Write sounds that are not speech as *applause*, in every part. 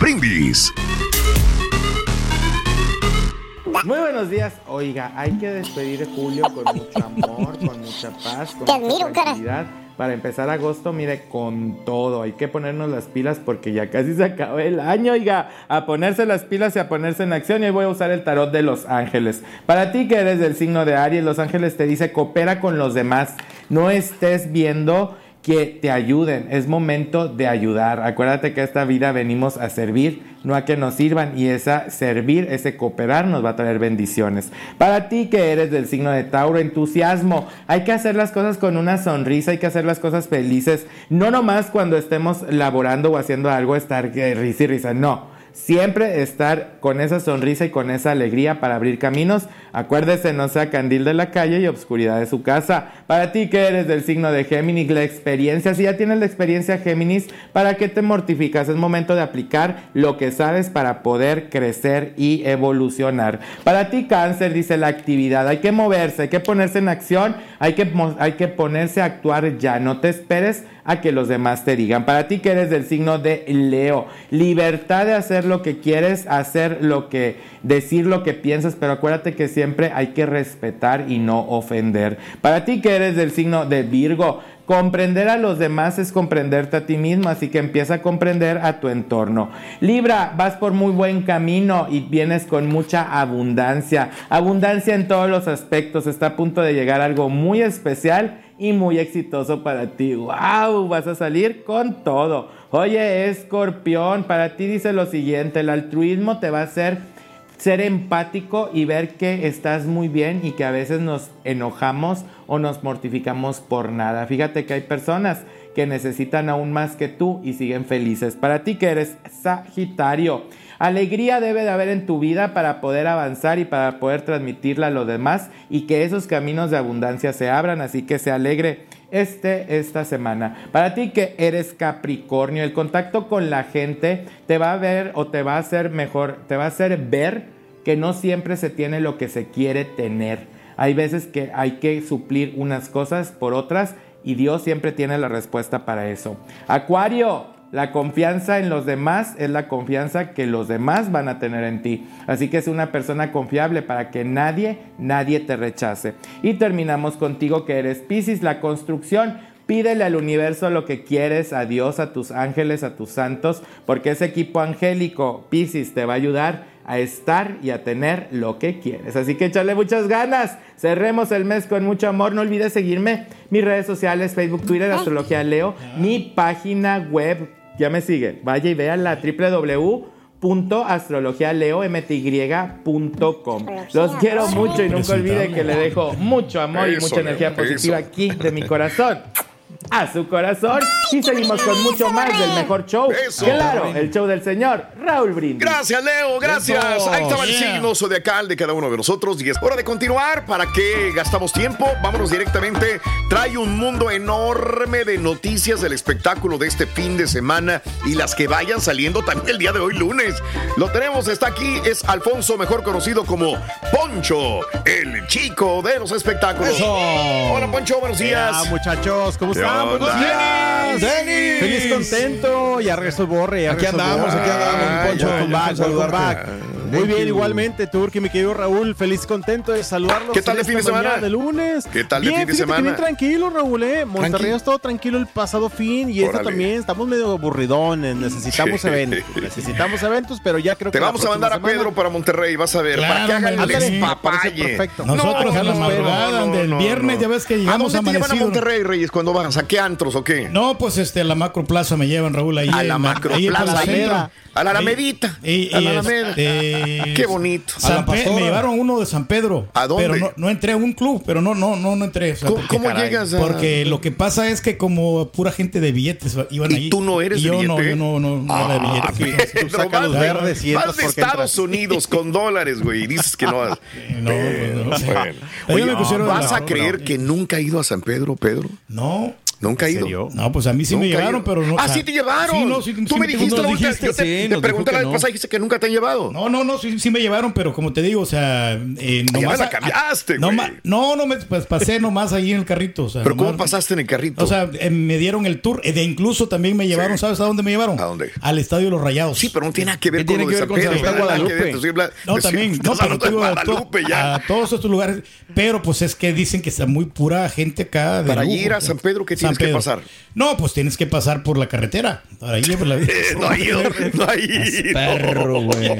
Brindis. Muy buenos días. Oiga, hay que despedir a Julio con mucho amor, con mucha paz, con Te mucha admiro, cara. tranquilidad. Para empezar agosto, mire, con todo. Hay que ponernos las pilas porque ya casi se acabó el año, oiga. A ponerse las pilas y a ponerse en acción. Y hoy voy a usar el tarot de los ángeles. Para ti que eres del signo de Aries, los ángeles te dice coopera con los demás. No estés viendo que te ayuden. Es momento de ayudar. Acuérdate que esta vida venimos a servir, no a que nos sirvan. Y esa servir, ese cooperar nos va a traer bendiciones. Para ti que eres del signo de Tauro, entusiasmo. Hay que hacer las cosas con una sonrisa, hay que hacer las cosas felices. No nomás cuando estemos laborando o haciendo algo, estar risa y risa. No. Siempre estar con esa sonrisa y con esa alegría para abrir caminos. Acuérdese, no sea candil de la calle y obscuridad de su casa. Para ti que eres del signo de Géminis, la experiencia, si ya tienes la experiencia Géminis, ¿para qué te mortificas? Es momento de aplicar lo que sabes para poder crecer y evolucionar. Para ti cáncer, dice la actividad, hay que moverse, hay que ponerse en acción, hay que, hay que ponerse a actuar ya, no te esperes a que los demás te digan. Para ti que eres del signo de Leo, libertad de hacer lo que quieres, hacer lo que, decir lo que piensas, pero acuérdate que siempre hay que respetar y no ofender. Para ti que eres del signo de Virgo, Comprender a los demás es comprenderte a ti mismo, así que empieza a comprender a tu entorno. Libra, vas por muy buen camino y vienes con mucha abundancia. Abundancia en todos los aspectos. Está a punto de llegar algo muy especial y muy exitoso para ti. ¡Wow! Vas a salir con todo. Oye, escorpión, para ti dice lo siguiente, el altruismo te va a hacer ser empático y ver que estás muy bien y que a veces nos enojamos o nos mortificamos por nada. Fíjate que hay personas que necesitan aún más que tú y siguen felices. Para ti que eres Sagitario, alegría debe de haber en tu vida para poder avanzar y para poder transmitirla a los demás y que esos caminos de abundancia se abran, así que se alegre este esta semana. Para ti que eres Capricornio, el contacto con la gente te va a ver o te va a hacer mejor, te va a hacer ver que no siempre se tiene lo que se quiere tener. Hay veces que hay que suplir unas cosas por otras y Dios siempre tiene la respuesta para eso. Acuario, la confianza en los demás es la confianza que los demás van a tener en ti. Así que es una persona confiable para que nadie, nadie te rechace. Y terminamos contigo que eres Piscis, la construcción. Pídele al universo lo que quieres, a Dios, a tus ángeles, a tus santos, porque ese equipo angélico, Piscis, te va a ayudar a estar y a tener lo que quieres. Así que échale muchas ganas. Cerremos el mes con mucho amor. No olvides seguirme. Mis redes sociales, Facebook, Twitter, Astrología Leo. Mi página web. Ya me sigue. Vaya y vea la www.astrologialeomty.com. Los quiero mucho y nunca olvide que le dejo mucho amor y mucha energía positiva aquí de mi corazón a su corazón. Y seguimos con mucho más del mejor show. Eso. Claro, el show del señor Raúl Brindis. Gracias, Leo, gracias. Eso, Ahí estaba el yeah. signo zodiacal de cada uno de nosotros. Y es hora de continuar. ¿Para qué gastamos tiempo? Vámonos directamente. Trae un mundo enorme de noticias del espectáculo de este fin de semana y las que vayan saliendo también el día de hoy, lunes. Lo tenemos, está aquí. Es Alfonso, mejor conocido como Poncho, el chico de los espectáculos. Eso. Hola, Poncho, buenos días. Ah, muchachos, ¿cómo ¿Qué están? onda? Buenos días. Denis. Feliz contento. Ya regresó el borre. ya Aquí andamos, Borre. aquí andamos, Ah, Poncho. ya, Welcome ya, back, con back. Muy Thank bien, you. igualmente, Turki, mi querido Raúl, feliz contento de saludarlos. ¿Qué tal el fin de esta semana? De lunes. ¿Qué tal el fin de semana? bien tranquilo, Raúl, ¿eh? Monterrey ha estado tranquilo el pasado fin y esto Órale. también, estamos medio aburridones, necesitamos eventos, necesitamos eventos, pero ya creo Te que la vamos a mandar a Pedro para Monterrey, vas a ver, Claro, para que hagan el despapalle. perfecto. Nosotros No, a la no, madrugada, no, no, del viernes, no. ya ves que ¿A llegamos dónde te llevan a. Monterrey, Reyes, cuando vas? ¿A qué antros o qué? No, pues este, a la Macro Plaza me llevan, Raúl, ahí. a la macro plaza, a la Alamedita, a la Alameda. Qué bonito. San Pe- me llevaron uno de San Pedro. ¿A dónde? Pero no, no entré a un club, pero no, no, no, no entré. o sea, ¿Cómo, porque- cómo caray. llegas a...? Porque lo que pasa es que como pura gente de billetes iban ¿Y ahí. tú no eres y yo no, billete? yo no, no, no era de Ah, billetes. Pedro, saca los verdes y vas de Estados entras. Unidos con dólares, güey, y dices que no. *laughs* No, no, no. bueno. Oye, me pusieron ¿vas a creer que nunca ha ido a San Pedro, Pedro? No. ¿Nunca ha ido? serio? No, pues a mí sí me Nunca he llevaron, ido. pero no. Ah, sí te llevaron. Sí, no, sí, Tú sí, me dijiste la última dijiste, yo te, sí, te pregunté la que vez no. pasada y dijiste que nunca te han llevado. No, no, no, sí, sí me llevaron, pero como te digo, o sea, eh, Ya nomás me la cambiaste, no, güey. no, no me pues, pasé nomás ahí en el carrito. O sea, ¿Pero cómo pasaste en el carrito? O sea, eh, me dieron el tour. eh, de incluso también me llevaron, Sí. ¿sabes a dónde me llevaron? ¿A dónde? Al Estadio de los Rayados. Sí, pero no tiene nada que ver ¿Qué con lo que de San Pedro. Que No, también, no, pero a, to- Guadalupe ya. a todos estos lugares, pero pues es que dicen que está muy pura gente acá. de Para ir a San Pedro, ¿qué San tienes que pasar? No, pues tienes que pasar por la carretera. Para ir por la *laughs* Eh, no ha ido, no ha ido. Perro, güey.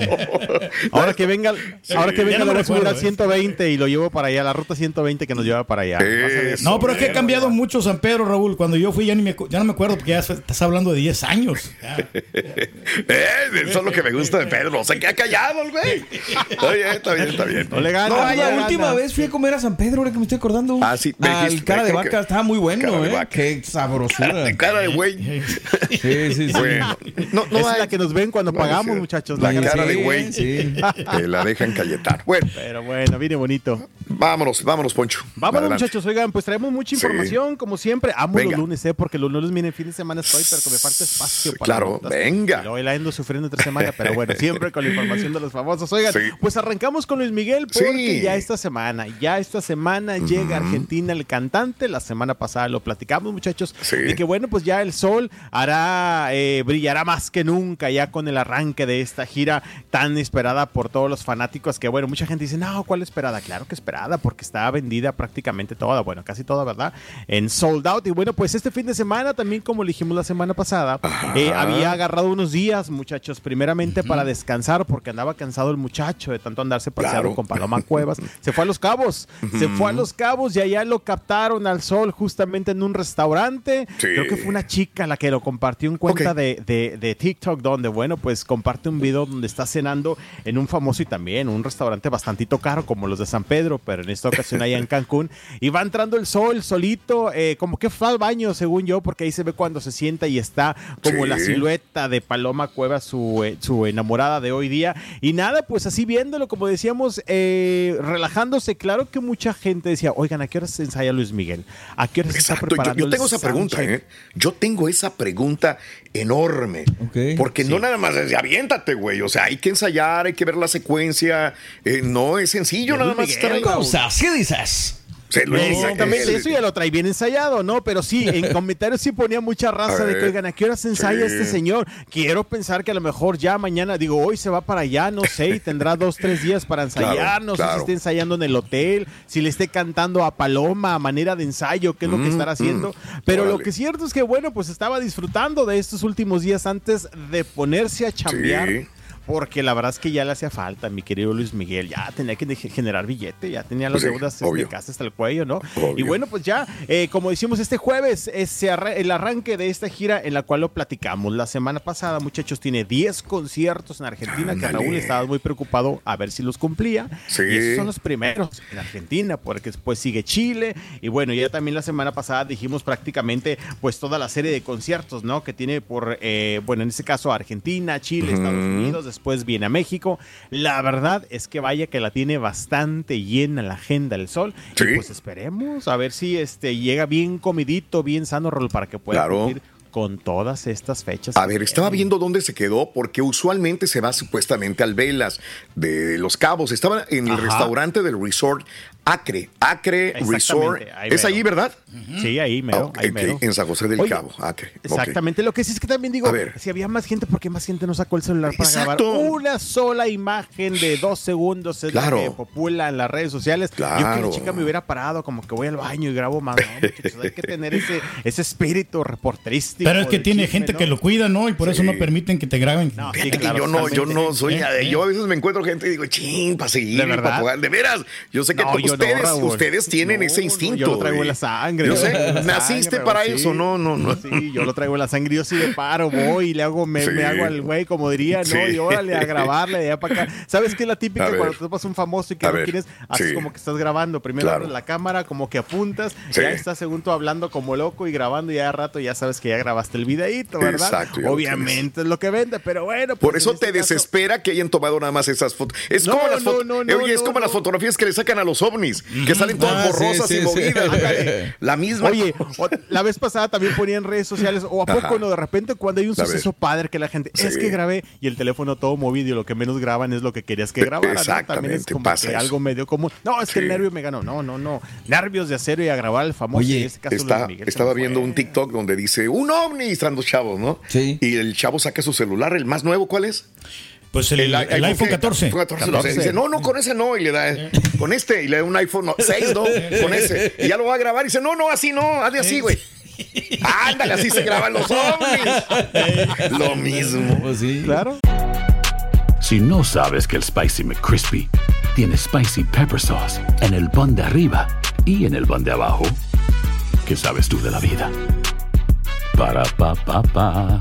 Ahora que venga, ahora que venga lo voy a subir al ¿eh? 120 y lo llevo para allá, la ruta 120 que nos lleva para allá. Eso, No, pero es que ha cambiado ya. mucho San Pedro, Raúl. Cuando yo fui ya, ni me, ya no me acuerdo porque ya estás hablando de 10 años. *laughs* Eh, eso es lo que me gusta de Pedro. Se queda callado el güey. Está bien, está bien, está bien. No le ganas, No vaya, la última vez fui a comer a San Pedro, ahora que me estoy acordando. Ah, sí, me Al cara de vaca que- estaba muy bueno, cara de ¿eh? Qué sabrosura. Cara de güey. Sí, sí, sí. Bueno, no, no es hay- la que nos ven cuando no, pagamos, sí. muchachos. La la cara de güey. Sí. Que la dejan calletar. Bueno, Pero bueno, viene bonito. vámonos, vámonos, Poncho. Vámonos, Adelante. muchachos. Oigan, pues traemos mucha Sí. información, como siempre. Amo Venga. los lunes, ¿eh? Porque los lunes, miren, fin de semana estoy, pero que me falta espacio para Claro, notas. venga. Y luego la ando sufriendo entre semana, pero bueno, siempre con la información de los famosos. Oigan, Sí. pues arrancamos con Luis Miguel, porque Sí. ya esta semana, ya esta semana llega a Argentina el cantante. La semana pasada lo platicamos, muchachos. Sí. Y que bueno, pues ya el sol hará, eh, brillará más que nunca ya con el arranque de esta gira tan esperada por todos los fanáticos. Que bueno, mucha gente dice, no, ¿cuál esperada? Claro que esperada, porque está vendida prácticamente toda, bueno, casi toda, ¿verdad? En sold out. Y bueno, pues este fin de semana también, como le dijimos la semana pasada, eh, había agarrado unos días, muchachos, primeramente para descansar, porque andaba cansado el muchacho de tanto andarse paseando Claro. con Paloma Cuevas. *laughs* Se fue a Los Cabos, se fue a Los Cabos y allá lo captaron al sol justamente en un restaurante. Sí. Creo que fue una chica la que lo compartió en cuenta de, de- de TikTok, donde, bueno, pues comparte un video donde está cenando en un famoso y también un restaurante bastantito caro, como los de San Pedro, pero en esta ocasión allá en *laughs* Cancún. Y va entrando el sol solito, eh, como que fue al baño, según yo, porque ahí se ve cuando se sienta y está como Sí. la silueta de Paloma Cueva, su, eh, su enamorada de hoy día. Y nada, pues así viéndolo, como decíamos, eh, relajándose. Claro que mucha gente decía, oigan, ¿a qué hora se ensaya Luis Miguel? ¿A qué hora se está Exacto, preparando yo tengo esa pregunta, soundcheck?" ¿eh? Yo tengo esa pregunta enorme. Porque no nada más es aviéntate, güey. O sea, hay que ensayar, hay que ver la secuencia. Eh, no es sencillo nada más estar ahí. Cosas, ¿qué dices? Se lo Exactamente, eso ya lo trae bien ensayado, ¿no? Pero sí, en *laughs* comentarios sí ponía mucha raza de que, oigan, ¿a qué hora se ensaya sí. este señor? Quiero pensar que a lo mejor ya mañana, digo, hoy se va para allá, no sé, y tendrá dos, tres días para ensayar, Claro, no sé si esté ensayando en el hotel, si le esté cantando a Paloma a manera de ensayo, qué es lo que Mm, estará haciendo. mm, Pero lo que es cierto es que, bueno, pues estaba disfrutando de estos últimos días antes de ponerse a chambear. Sí. Porque la verdad es que ya le hacía falta, mi querido Luis Miguel. Ya tenía que de- generar billete, ya tenía las Sí, deudas este, obvio. casi hasta el cuello, ¿no? Obvio. Y bueno, pues ya, eh, como decimos este jueves, es el arranque de esta gira en la cual lo platicamos. La semana pasada, muchachos, tiene 10 conciertos en Argentina, que. Raúl estaba muy preocupado a ver si los cumplía. Sí. Y esos son los primeros en Argentina, porque después sigue Chile. Y bueno, ya también la semana pasada dijimos prácticamente pues toda la serie de conciertos, ¿no? Que tiene por, eh, bueno, en este caso Argentina, Chile, Estados Unidos, después viene a México. La verdad es que vaya que la tiene bastante llena la agenda del sol. Sí. Y pues esperemos a ver si este llega bien comidito, bien sano, Rol, para que pueda Claro. cumplir con todas estas fechas. A ver, estaba viendo dónde se quedó, porque usualmente se va supuestamente al Velas de Los Cabos. Estaba en el Ajá. restaurante del resort Acre. Acre Resort. ahí ¿Es allí, verdad? Sí, ahí mero, Ok, ahí ok, mero. En San José del Oye, Cabo, Acre. Exactamente. Lo que sí es que también digo, A ver. si había más gente, ¿por qué más gente no sacó el celular para Exacto. grabar una sola imagen de dos segundos? Es Claro. lo que popula en las redes sociales. Yo que Claro. la chica me hubiera parado, como que voy al baño y grabo más. No, muchachos, hay que tener ese, ese espíritu reporterístico. Pero es que tiene chisme, gente ¿no? que lo cuida, ¿no? Y por eso no permiten que te graben. No, sí, que claro, yo no, yo no soy. Eh, eh. Yo a veces me encuentro gente y digo, ching, para seguir, ¿De para jugar. De veras. Yo sé que ustedes, ustedes tienen No, ese no, instinto. yo lo traigo en la sangre. Yo sé, naciste para eso, no, no, no. Sí, yo lo traigo en la sangre. Yo sí de paro, voy y le hago, me, Sí. me hago al güey, como diría, ¿no? Y órale a grabarle de allá para acá. ¿Sabes qué es la típica cuando te topas un famoso y que no quieres? Haces como que estás grabando. Primero Claro. abres la cámara, como que apuntas, ya estás según tú hablando como loco y grabando y ya de rato ya sabes que ya grabaste el videíto, ¿verdad? Exacto, Obviamente es lo que vende, pero bueno. Por pues eso en este te caso- desespera que hayan tomado nada más esas fotos. Es No, como las no, fotos. no, no, Oye, es como las fotografías que le sacan a los ovnis, que salen todas Ah, borrosas sí, y sí. movidas. La misma. Oye, la vez pasada también ponía en redes sociales, o a poco Ajá. no, de repente cuando hay un suceso padre que la gente, es que grabé y el teléfono todo movido y lo que menos graban es lo que querías que grabara. ¿no? También es exactamente, como pasa que eso. algo medio común. No, es que el nervio me ganó. No, no, no. Nervios de acero y a grabar al famoso. Oye, en este caso Está- Luis Miguel se estaba viendo un TikTok donde dice un ovni y están dos chavos, ¿no? Sí. Y el chavo saca su celular, el más nuevo, ¿cuál es? Pues el, el iPhone ¿qué? 14. iPhone 14, lo sé. Dice, no, no, con ese no. Y le da, con este. Y le da un iPhone 6, ¿no? Con ese. Y ya lo va a grabar. Y dice, no, no, así no. Hazle así, güey. Ándale, así se graban los ovnis. *laughs* Lo mismo. Pues sí. Claro. Si no sabes que el Spicy McCrispy tiene Spicy Pepper Sauce en el pan de arriba y en el pan de abajo, ¿qué sabes tú de la vida? Para, pa, pa, pa.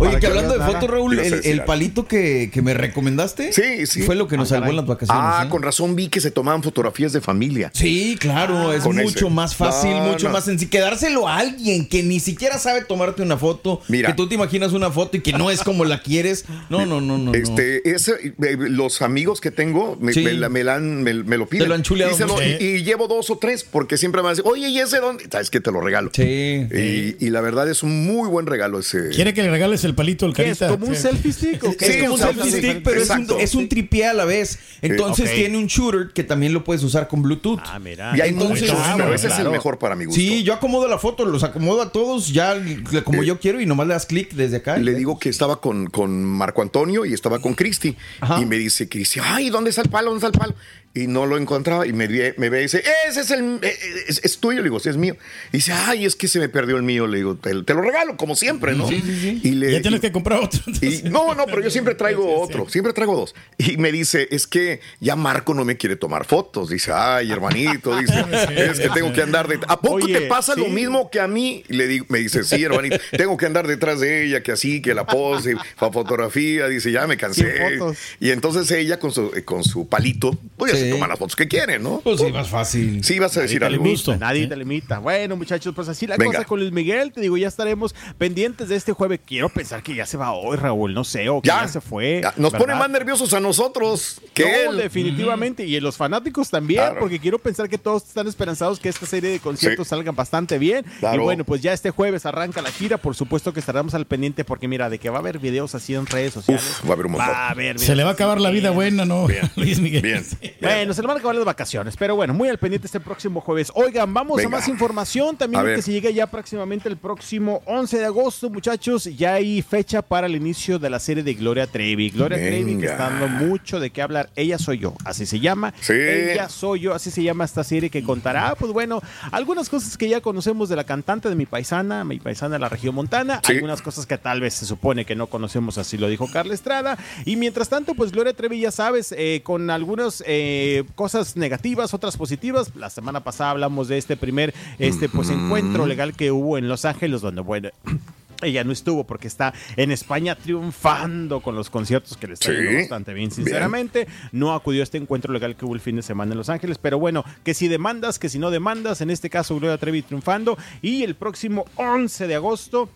Oye, que que hablando de fotos. Raúl, el, palito que, que me recomendaste Sí, sí. fue lo que nos Ah, salvó en las vacaciones. Ah, ¿eh? con razón vi que se tomaban fotografías de familia. Sí, claro, es Con mucho ese. más fácil, No, mucho no. más sencillo. Quedárselo a alguien que ni siquiera sabe tomarte una foto, Mira. que tú te imaginas una foto y que no es como la quieres. No, no, no, no. no. Este, ese, eh, los amigos que tengo me, Sí. me la- me la han- me- me lo piden. Te lo han chuleado Y, se lo- mucho. y- y llevo dos o tres porque siempre me van a decir, oye, ¿y ese dónde? ¿Sabes que Te lo regalo. Sí. Y, y la verdad es un muy buen regalo ese. ¿Quiere que le regales el palito al ¿Qué es? carita? ¿Como un selfie stick o qué? Es como un selfie stick, pero es un, es un tripié a la vez. Entonces tiene un shooter que también lo puedes usar con Bluetooth. Ah, mira. Y hay Entonces, muchos, pero es el mejor para mi gusto. Sí, yo acomodo la foto, los acomodo a todos ya como Eh, yo quiero y nomás le das clic desde acá. Le digo que estaba con, con Marco Antonio y estaba con Cristi. Y me dice Cristi, ay, ¿dónde está el palo? ¿Dónde está el palo? Y no lo encontraba y me, ve- me ve y dice, ese es el eh, es, es tuyo, le digo, sí es mío. Y dice, ay, es que se me perdió el mío, le digo, te, te lo regalo como siempre, ¿no? Y le, Ya tienes y- que comprar otro. y- no, no, pero yo siempre traigo *laughs* otro, siempre traigo dos. Y me dice, es que ya Marco no me quiere tomar fotos. Dice, ay, hermanito, dice, *laughs* es que tengo que andar de... ¿A poco Oye, te pasa lo sí. mismo que a mí? Y le digo, me dice, sí, hermanito, tengo que andar detrás de ella, que así, que la pose, la fotografía. Dice, ya me cansé. Y entonces ella con su, eh, con su palito, ya Sí. Se toma las fotos que quiere, ¿no? Pues sí, más fácil. Sí, vas a decir algo. limita, nadie te limita. Bueno, muchachos, pues así la Venga. cosa con Luis Miguel. Te digo, ya estaremos pendientes de este jueves. Quiero pensar que ya se va hoy, Raúl. No sé, o que ya, Ya, se fue. ya, Nos pone más nerviosos a nosotros que No, él. definitivamente. Y los fanáticos también, Claro. porque quiero pensar que todos están esperanzados que esta serie de conciertos Sí. salgan bastante bien. Claro. Y bueno, pues ya este jueves arranca la gira. Por supuesto que estaremos al pendiente, porque mira, de que va a haber videos así en redes sociales. Uf, va a haber un montón. Va a haber Se le va a videos acabar la vida buena, ¿no? *laughs* Luis Miguel. Bien. *laughs* Bueno, se le van a acabar las vacaciones, pero bueno, muy al pendiente este próximo jueves. Oigan, vamos Venga. a más información también que se llega ya próximamente el próximo 11 de agosto, muchachos. Ya hay fecha para el inicio de la serie de Gloria Trevi. Gloria Trevi que está dando mucho de qué hablar. Ella soy yo, así se llama. Sí. Ella soy yo, así se llama esta serie que contará, pues bueno, algunas cosas que ya conocemos de la cantante de mi paisana, mi paisana de la región montana, Sí. algunas cosas que tal vez se supone que no conocemos, así lo dijo Carla Estrada. Y mientras tanto, pues Gloria Trevi, ya sabes, eh, con algunas eh, cosas negativas, otras positivas. La semana pasada hablamos de este primer este, pues, encuentro legal que hubo en Los Ángeles, donde, bueno. *clears throat* Ella no estuvo porque está en España triunfando con los conciertos que le está Sí. yendo bastante bien, sinceramente. No acudió a este encuentro legal que hubo el fin de semana en Los Ángeles, pero bueno, que si demandas, que si no demandas, en este caso Gloria Trevi triunfando. Y el próximo 11 de agosto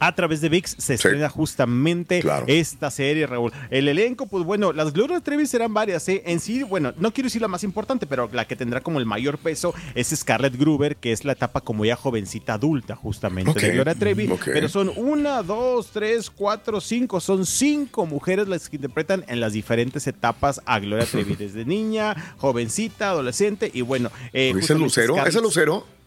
a través de VIX se estrena justamente Claro. esta serie, Raúl. El elenco, pues bueno, las Gloria Trevi serán varias, ¿eh? En sí, bueno, no quiero decir la más importante, pero la que tendrá como el mayor peso es Scarlett Gruber, que es la etapa como ya jovencita adulta, justamente, de Gloria Trevi. Pero son una, dos, tres, cuatro, cinco, son cinco mujeres las que interpretan en las diferentes etapas a Gloria Trevi, *laughs* desde niña, jovencita, adolescente, y bueno. Eh, ¿Dice justamente Lucero? Scarlett- ¿Es el Lucero?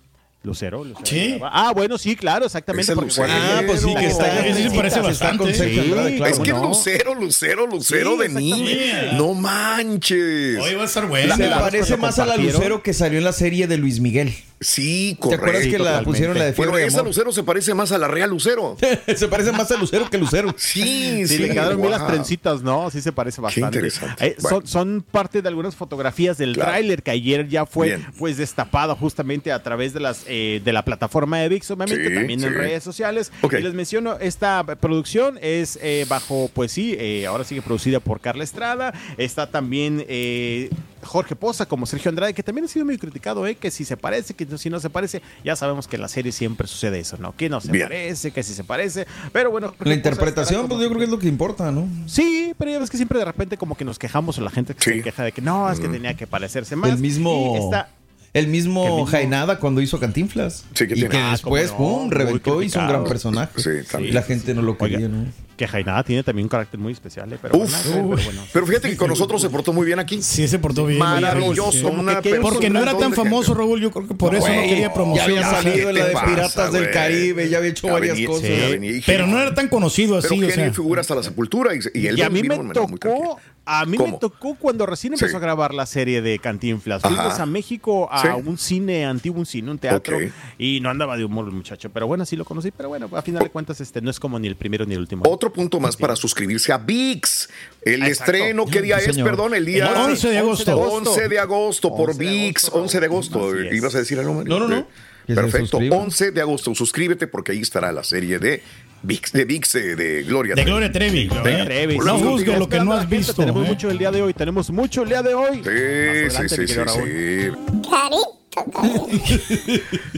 Lucero, Lucero. Sí. Ah, bueno, sí, claro, exactamente. Porque Lucero. Ah, pues sí, que está. Se parece bastante. Sí, claro. es que. Lucero, Lucero, Lucero Sí, de niña. No manches. Hoy va a estar bueno. Se parece más a la. Lucero que salió en la serie de Luis Miguel. Sí, ¿Te correcto. acuerdas que la pusieron la de Bueno, Fiebre de esa? Lucero se parece más a la Real Lucero. *laughs* Se parece más a Lucero que Lucero. *laughs* Sí, Sí, sí. le quedaron bien las trencitas, ¿no? Sí se parece bastante. interesante. Eh, Bueno. son, son parte de algunas fotografías del Claro. tráiler que ayer ya fue Bien. pues destapado justamente a través de las eh, de la plataforma de VIX, obviamente, Sí, también en redes sociales. Y les menciono, esta producción es eh, bajo, pues sí, eh, ahora sigue producida por Carla Estrada. Está también eh, Jorge Poza como Sergio Andrade, que también ha sido muy criticado, ¿eh? que si se parece, que si no se parece, ya sabemos que en la serie siempre sucede eso, ¿no? Que no se Bien. parece, que si se parece, pero bueno. Jorge La interpretación, pues como- yo creo que es lo que importa, ¿no? Sí, pero ya ves que siempre de repente como que nos quejamos o la gente que Sí. se queja de que no, es que tenía que parecerse más. El mismo. Y está- El mismo, mismo- Jainada cuando hizo Cantinflas. Sí, que y tiene- que Ah, después, no, pum, reventó, hizo un gran personaje. Sí, también. Y la gente no lo Oiga, quería, ¿no? Que Jainada tiene también un carácter muy especial, ¿eh? pero, Uf, bueno, pero bueno. Pero fíjate que con nosotros se portó muy bien aquí. Sí, se portó bien. Maravilloso. Sí. Una Porque no era tan famoso. Raúl. Yo creo que por eso no Güey, quería Ya promoción. había Ya, salido en ¿qué la de te Piratas pasa, del? Caribe, ya había hecho Ya varias venía- cosas. ya venía y Pero no era tan conocido Pero así, o genio sea. y figura hasta la sepultura. Y, y él Y a mí me tocó. A mí ¿Cómo? me tocó cuando recién empezó Sí. a grabar la serie de Cantinflas. Ajá. Fuimos a México a Sí. un cine antiguo, un cine, un teatro, Ok. y no andaba de humor el muchacho. Pero bueno, sí lo conocí. Pero bueno, a final de cuentas, este no es como ni el primero ni el último. Otro punto más para suscribirse a VIX. El Exacto. estreno, ¿qué día Sí, es? Perdón, el día El 11 de agosto. 11 de agosto por 11 de VIX. agosto, 11 de agosto. ¿Ibas a decir algo, Mario? No, no, no. Perfecto. suscriban. 11 de agosto. Suscríbete porque ahí estará la serie de VIX, de, VIX, de Gloria. De Trevi. Gloria Trevi. Venga, ¿eh? Trevi, No juzgues lo que no has Gente, visto. Tenemos ¿eh? mucho el día de hoy, tenemos mucho el día de hoy. Sí, sí, adelante, sí, sí.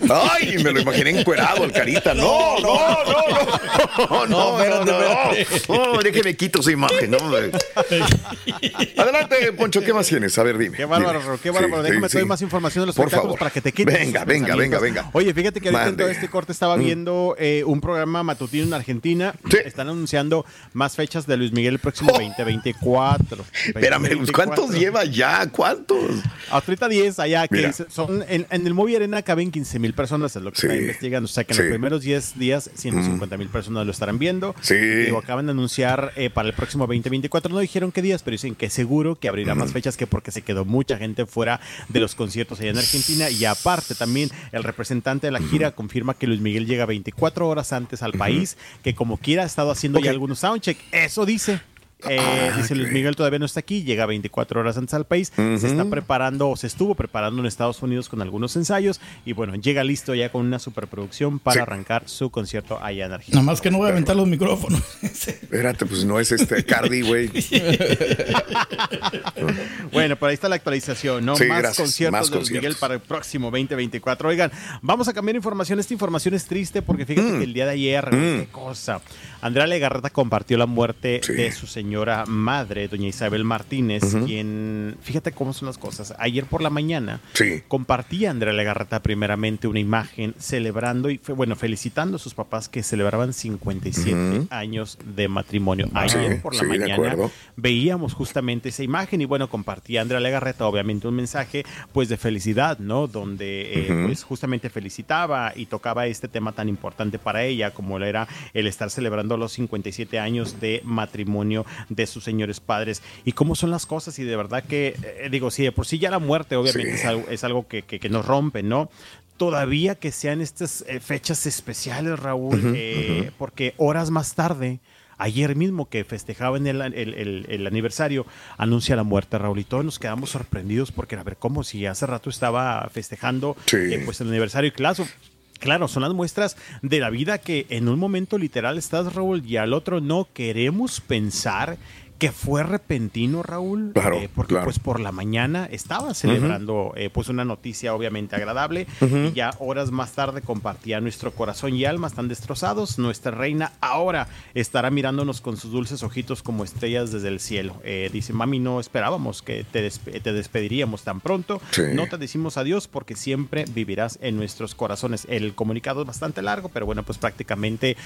Ay, me lo imaginé encuerado el carita. No, no, no, no. No, no, no, no. No, déjeme quito esa imagen. No, hombre. Adelante, Poncho, ¿qué más tienes? A ver, dime. Qué bárbaro, dime. Qué bárbaro. Sí, Déjame sí, te doy sí. más información de los Por espectáculos favor. para que te quites. Venga, venga, venga, venga. Oye, fíjate que ahorita en todo este corte estaba viendo eh, un programa matutino en Argentina. Sí. Están anunciando más fechas de Luis Miguel el próximo Oh. 2024. Espérame, ¿cuántos 2024. lleva ya? ¿Cuántos? Ahorita 10 allá, que Mira. es- en, en el Movie Arena caben 15 mil personas, es lo que Sí. está investigando. O sea que en Sí. los primeros 10 días 150 mil personas lo estarán viendo. Sí. Digo, acaban de anunciar eh, para el próximo 2024, no dijeron qué días, pero dicen que seguro que abrirá más fechas que porque se quedó mucha gente fuera de los conciertos allá en Argentina. Y aparte también el representante de la gira confirma que Luis Miguel llega 24 horas antes al país, que como quiera ha estado haciendo ya algunos soundcheck. Eso dice. Eh, Ah, dice Luis. Miguel todavía no está aquí, llega 24 horas antes al país, se está preparando o se estuvo preparando en Estados Unidos con algunos ensayos y bueno, llega listo ya con una superproducción para Sí. arrancar su concierto allá en Argentina. Nada más que no voy a aventar los micrófonos. *laughs* Espérate, pues no es este Cardi, güey. *laughs* Bueno, por ahí está la actualización, ¿no? Sí, más gracias, conciertos más de Luis Miguel para el próximo 2024. Oigan, vamos a cambiar información. Esta información es triste porque fíjate Mm. que el día de ayer, qué cosa. Andrea Legarreta compartió la muerte Sí. de su señora madre, doña Isabel Martínez, quien, fíjate cómo son las cosas. Ayer por la mañana Sí. compartía Andrea Legarreta primeramente una imagen celebrando y, bueno, felicitando a sus papás que celebraban 57 años de matrimonio. Ayer Sí, por la sí, mañana veíamos justamente esa imagen y bueno, compartía Andrea Legarreta obviamente un mensaje pues de felicidad, ¿no? Donde eh, pues justamente felicitaba y tocaba este tema tan importante para ella como era el estar celebrando los 57 años de matrimonio de sus señores padres y cómo son las cosas y de verdad que eh, digo, sí, de por sí ya la muerte obviamente Sí. es algo, es algo que, que- que nos rompe, ¿no? Todavía que sean estas eh, fechas especiales, Raúl, eh, porque horas más tarde Ayer mismo que festejaban el, el- el- el aniversario, anuncia la muerte Raúl y todos nos quedamos sorprendidos porque a ver cómo si hace rato estaba festejando Sí. eh, pues el aniversario y claro, claro, son las muestras de la vida que en un momento literal estás Raúl y al otro no queremos pensar que fue repentino Raúl, Claro, eh, porque claro. pues por la mañana estaba celebrando eh, pues una noticia obviamente agradable y ya horas más tarde compartía nuestro corazón y alma están destrozados. Nuestra reina ahora estará mirándonos con sus dulces ojitos como estrellas desde el cielo. Eh, dice, mami, no esperábamos que te, despe- te despediríamos tan pronto. Sí. No te decimos adiós porque siempre vivirás en nuestros corazones. El comunicado es bastante largo, pero bueno, pues prácticamente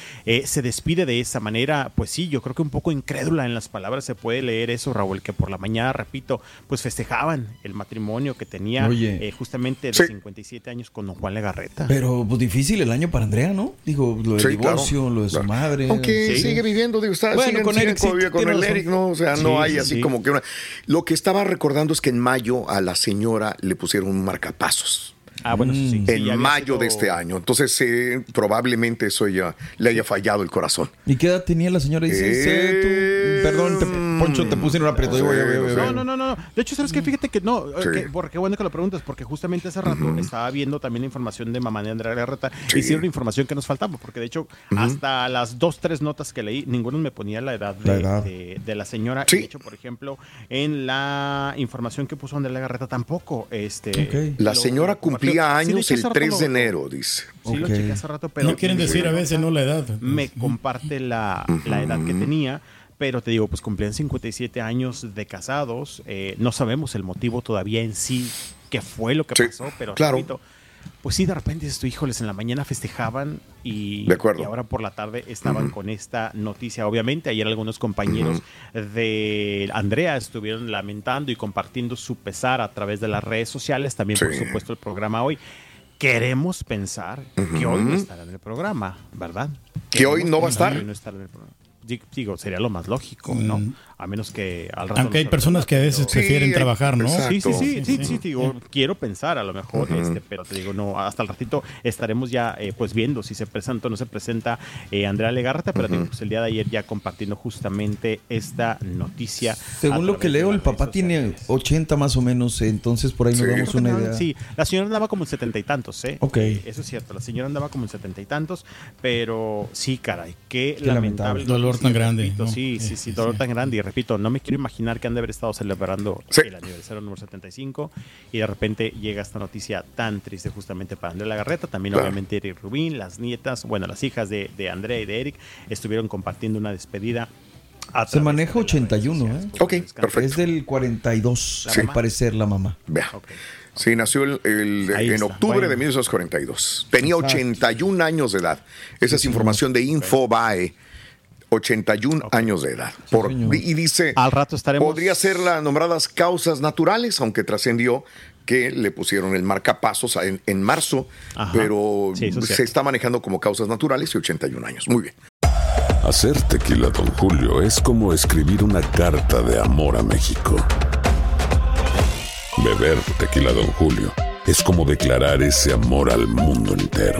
se despide de esa manera. Pues sí, yo creo que un poco incrédula en las palabras se puede leer eso, Raúl, que por la mañana, repito, pues festejaban el matrimonio que tenía Oye. eh, justamente de Sí. 57 años con don Juan Legarreta. Pero pues difícil el año para Andrea, ¿no? Digo, lo del Sí, divorcio, claro, lo de su claro. madre. Aunque Sí. sigue viviendo, digo, está Bueno, siguen- con Eric con el. Eric, ¿no? O sea, Sí, no hay sí, así sí. como que una. Lo que estaba recordando es que en mayo a la señora le pusieron un marcapasos. Ah, bueno, sí, sí, en mayo sido- de este año. Entonces, eh, probablemente eso ya le haya fallado el corazón. ¿Y qué edad tenía la señora? Dice, Eh, tú- Perdón, te- Poncho, te puse en un aprieto. no no. No, no. De hecho, sabes que fíjate que no, eh, Sí. que- porque bueno que lo preguntas, porque justamente hace rato estaba viendo también la información de mamá de Andrea Garreta Sí. y sí era una información que nos faltaba, porque de hecho, hasta las dos, tres notas que leí, ninguno me ponía la edad de La edad. de, de la señora. Sí. Y de hecho, por ejemplo, en la información que puso Andrea Garreta tampoco. Este. La señora compartió. Cumplía de años el hace rato 3 de lo- enero, dice. Sí, lo Ok. chequé hace rato, pero no quieren decir a veces no la edad. me comparte la, la edad que tenía. Pero te digo, pues cumplían 57 años de casados. eh, no sabemos el motivo todavía en sí, qué fue lo que Sí, pasó, pero claro. repito, pues sí, de repente dices tú, híjoles, en la mañana festejaban y, De acuerdo. y ahora por la tarde estaban con esta noticia. Obviamente, ayer algunos compañeros de Andrea estuvieron lamentando y compartiendo su pesar a través de las redes sociales, también por supuesto el programa hoy. Queremos pensar que hoy no estará en el programa, ¿verdad? Que hoy no va a estar. Digo, sería lo más lógico, ¿no? A menos que al rato Aunque hay personas que a veces pero- prefieren Sí, trabajar, ¿no? Sí, sí, sí, sí, Sí, sí, sí. digo, quiero pensar a lo mejor, este, pero te digo, no, hasta el ratito estaremos ya eh, pues viendo si se presenta o no se presenta eh, Andrea Legarreta, pero digo, pues el día de ayer ya compartiendo justamente esta noticia. Según lo que leo, el papá tiene sociales. 80 más o menos, entonces por ahí nos damos una idea. Sí, la señora andaba como en setenta y tantos, ¿eh? Ok. Eh, Eso es cierto, la señora andaba como en setenta y tantos, pero sí, caray, qué, Qué lamentable. lamentable. Dolor tan grande. Sí, sí, Sí, dolor tan grande. Repito, no me quiero imaginar que han de haber estado celebrando Sí. el aniversario número 75 y de repente llega esta noticia tan triste justamente para Andrea Lagarreta. También Claro. obviamente Eric Rubín, las nietas, bueno, las hijas de, de Andrea y de Eric estuvieron compartiendo una despedida. Se maneja de las 81, redes sociales. ¿eh? Ok, perfecto. Es del 42, La al parecer, la mamá. Vea. Ok. Sí, nació el, el- en está. octubre Bueno. de 1942. Tenía 81 años de edad. Esa es información de Infobae. 81 años de edad. Por- y dice, Al rato estaremos. podría ser las nombradas causas naturales, aunque trascendió que le pusieron el marcapasos en, en marzo, Ajá. pero Sí, eso es se cierto. está manejando como causas naturales y 81 años. Muy bien. Hacer tequila, Don Julio, es como escribir una carta de amor a México. Beber tequila, Don Julio, es como declarar ese amor al mundo entero.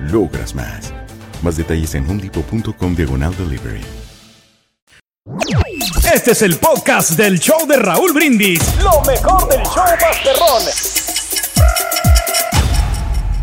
logras más. Más detalles en homedepot.com diagonal delivery. Este es el podcast del show de Raúl Brindis. Lo mejor del show Masterrón.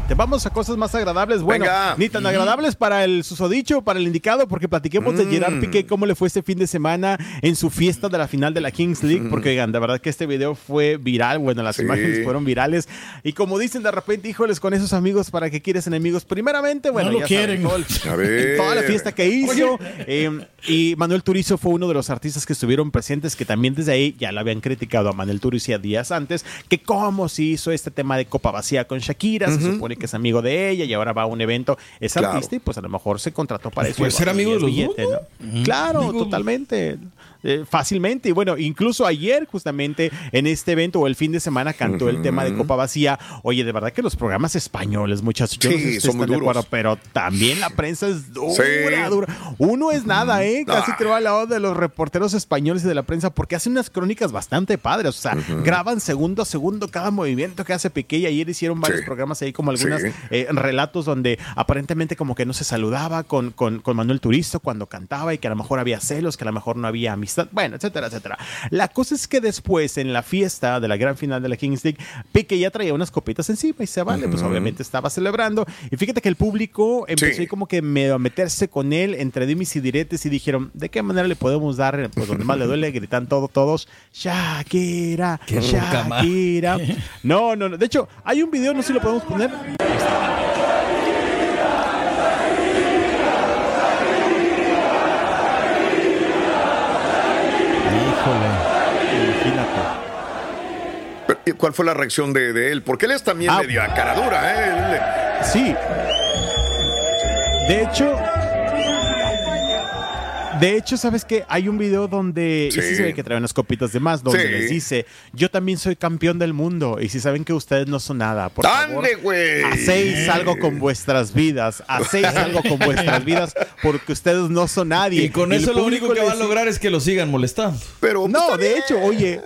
Te vamos a cosas más agradables. Bueno, Venga. ni tan agradables para el susodicho, para el indicado, porque platiquemos de Mm. Gerard Piqué, cómo le fue este fin de semana en su fiesta de la final de la Kings League. Porque, oigan, de verdad que este video fue viral. Bueno, las Sí. imágenes fueron virales. Y como dicen de repente, híjoles, con esos amigos, ¿para qué quieres enemigos? Primeramente, bueno, No lo ya saben, quieren. todo el- A ver. toda la fiesta que hizo. eh, y Manuel Turizo fue uno de los artistas que estuvieron presentes, que también desde ahí ya lo habían criticado a Manuel Turizo días antes, que cómo se hizo este tema de copa vacía con Shakira, se supone que es amigo de ella y ahora va a un evento, es Claro. artista y pues a lo mejor se contrató para eso. Puede ser amigo de los billete, dos, ¿no? Claro, Digo- totalmente. Eh, fácilmente. Y bueno, incluso ayer, justamente en este evento o el fin de semana, cantó el tema de Copa Vacía. Oye, de verdad que los programas españoles, muchachos, yo no Sí, sé si ustedes son muy de duros. acuerdo, pero también la prensa es dura, Sí. dura. Uno es nada, ¿eh? Casi Ah. creo al lado de los reporteros españoles y de la prensa, porque hacen unas crónicas bastante padres. O sea, graban segundo a segundo cada movimiento que hace Piqué. Y ayer hicieron varios Sí. programas ahí, como algunos eh, relatos donde aparentemente como que no se saludaba con, con, con Manuel Turizo cuando cantaba y que a lo mejor había celos, que a lo mejor no había amistad, bueno, etcétera, etcétera. La cosa es que después, en la fiesta de la gran final de la Kings League, Piqué ya traía unas copitas encima y se vale, pues obviamente estaba celebrando. Y fíjate que el público empezó Sí. como que medio a meterse con él entre dimis y diretes y dijeron, ¿de qué manera le podemos dar? Pues donde más le duele, gritan todo, todos, Shakira. Shakira. No, no, no. De hecho, hay un video, no sé si lo podemos poner. ¿Cuál fue la reacción de, de él? Porque él es también Ah. medio a cara dura, ¿eh? Él- Sí. De hecho. De hecho, ¿sabes qué? Hay un video donde. Y sí Sí. se ve que trae unas copitas de más, donde Sí. les dice: Yo también soy campeón del mundo. Y si saben que ustedes no son nada, por favor. ¡Ande, güey! Hacéis algo con vuestras vidas. Hacéis algo con vuestras vidas porque ustedes no son nadie. Y con el eso lo único que le va a lograr es que lo sigan molestando. Pero pues, No, de hecho, oye.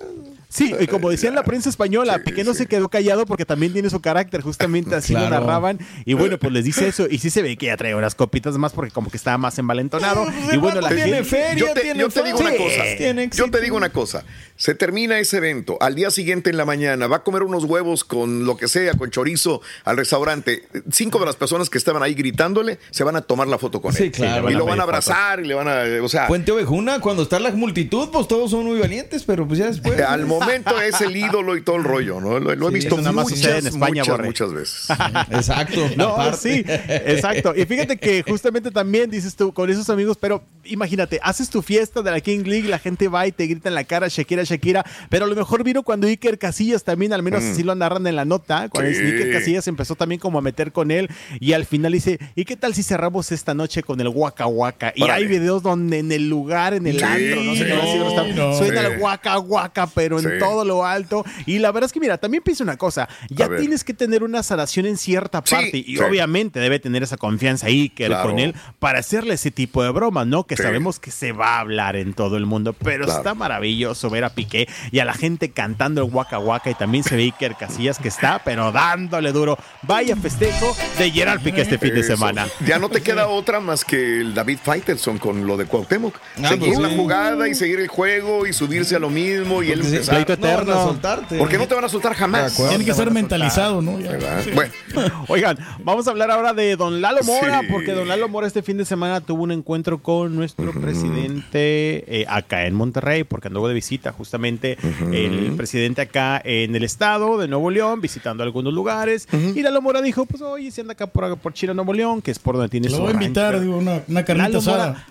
Sí, y como decía en la prensa española, Sí, Piqué no sí. se quedó callado porque también tiene su carácter, justamente así lo narraban. Y bueno, pues les dice eso. Y sí se ve que ya trae unas copitas más porque como que estaba más envalentonado. y bueno, la tiene gente. feria, yo te, tiene yo te digo una cosa. Yo te digo una cosa. Se termina ese evento. Al día siguiente en la mañana va a comer unos huevos con lo que sea, con chorizo al restaurante. Cinco de las personas que estaban ahí gritándole se van a tomar la foto con Sí, él. claro. y lo van a abrazar y le van a. O sea, Puente Ovejuna, cuando está la multitud, pues todos son muy valientes, pero pues ya después. *laughs* al momento es el ídolo y todo el rollo, ¿no? Lo, lo he Sí, visto más muchas, sucede en España, muchas, muchas veces. *laughs* Exacto. No, sí, exacto. Y fíjate que justamente también dices tú con esos amigos, pero imagínate, haces tu fiesta de la King League, la gente va y te grita en la cara Shakira, Shakira, pero a lo mejor vino cuando Iker Casillas también, al menos así lo narran en la nota, cuando Mm. Sí. Iker Casillas empezó también como a meter con él y al final dice, ¿y qué tal si cerramos esta noche con el Waka Waka? Y hay videos donde en el lugar, en el Sí, antro, no sé qué no, decir, está- no. suena el Waka Waka, pero Sí. En todo lo alto. Y la verdad es que mira, también pienso una cosa, ya A ver. tienes que tener una sanación en cierta Sí, parte y sí. obviamente debe tener esa confianza Iker Claro. con él para hacerle ese tipo de bromas, ¿no? Que Sí. sabemos que se va a hablar en todo el mundo, pero Claro. está maravilloso ver a Piqué y a la gente cantando el Waka Waka y también se ve Iker Casillas que está, pero dándole duro. Vaya festejo de Gerard Piqué este fin de semana. Ya no te queda otra más que el David Faitelson con lo de Cuauhtémoc. Ah, seguir pues la sí. jugada y seguir el juego y subirse a lo mismo y él Porque sí, empezar. Pleito no van a eterno. soltarte. Porque no te van a soltar jamás. Tiene que ser mentalizado, ¿no? Bueno, *laughs* Oigan, vamos a hablar ahora de Don Lalo Mora, Sí. porque Don Lalo Mora este fin de semana tuvo un encuentro con nuestro presidente eh, acá en Monterrey, porque anduvo de visita justamente el presidente acá en el estado de Nuevo León, visitando algunos lugares. Y Lalo Mora dijo, pues oye, si anda acá por, por Chile, Nuevo León, que es por donde tiene Lo su voy a invitar, rancho". digo, una, una carnita Lalo Mora-.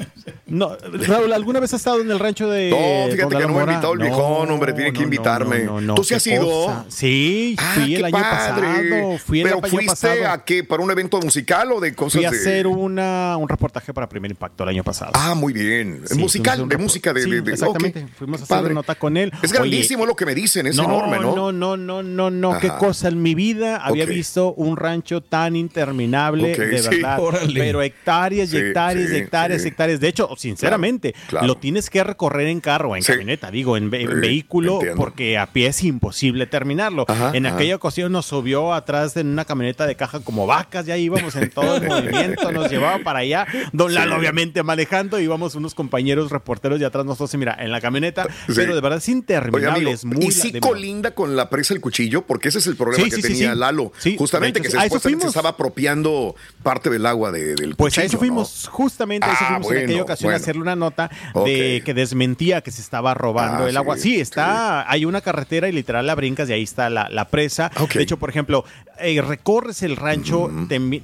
No, Raúl, ¿alguna vez has estado en el rancho de No, fíjate que no me ha invitado el viejón, hombre, tiene que invitarme. ¿Tú sí qué has ido? Sí, ah, fui qué el año padre. pasado. Fui el Pero año fuiste pasado. a qué? ¿Para un evento musical o de cosas Fui a de- hacer una, un reportaje para Primer Impacto el año pasado. Ah, muy bien. Sí, musical, de música de. Sí, de- de- exactamente. Fuimos a Qué hacer padre. nota con él. Es Oye, grandísimo lo que me dicen, es no, enorme, ¿no? No, no, no, no, no. Qué Ajá. cosa. En mi vida había visto un rancho tan interminable, de sí. verdad. *laughs* Pero hectáreas y hectáreas y hectáreas hectáreas. De hecho, sinceramente, claro. lo tienes que recorrer en carro, en Sí. camioneta, digo, en, ve- en Sí, vehículo, entiendo. porque a pie es imposible terminarlo. Ajá, en ajá. aquella ocasión nos subió atrás en una camioneta de caja como vacas, ya íbamos en todo el *laughs* movimiento, nos llevaba para allá. Don Lalo, obviamente, manejando, íbamos unos compañeros reporteros de atrás nosotros, mira, en la camioneta, Sí. pero de verdad es Oye, interminable, amigo, es muy y sí de- colinda con la presa el cuchillo, porque ese es el problema que tenía. Lalo. Justamente que se, a eso estaba apropiando parte del agua de- del Pues a cuchillo, eso ¿no? fuimos, justamente a eso Ah, fuimos en aquella ocasión bueno. hacerle una nota de que desmentía que se estaba robando Ah, el agua. sí, Sí, está, hay una carretera y literal la brincas y ahí está la, la presa. De hecho, por ejemplo, eh, recorres el rancho,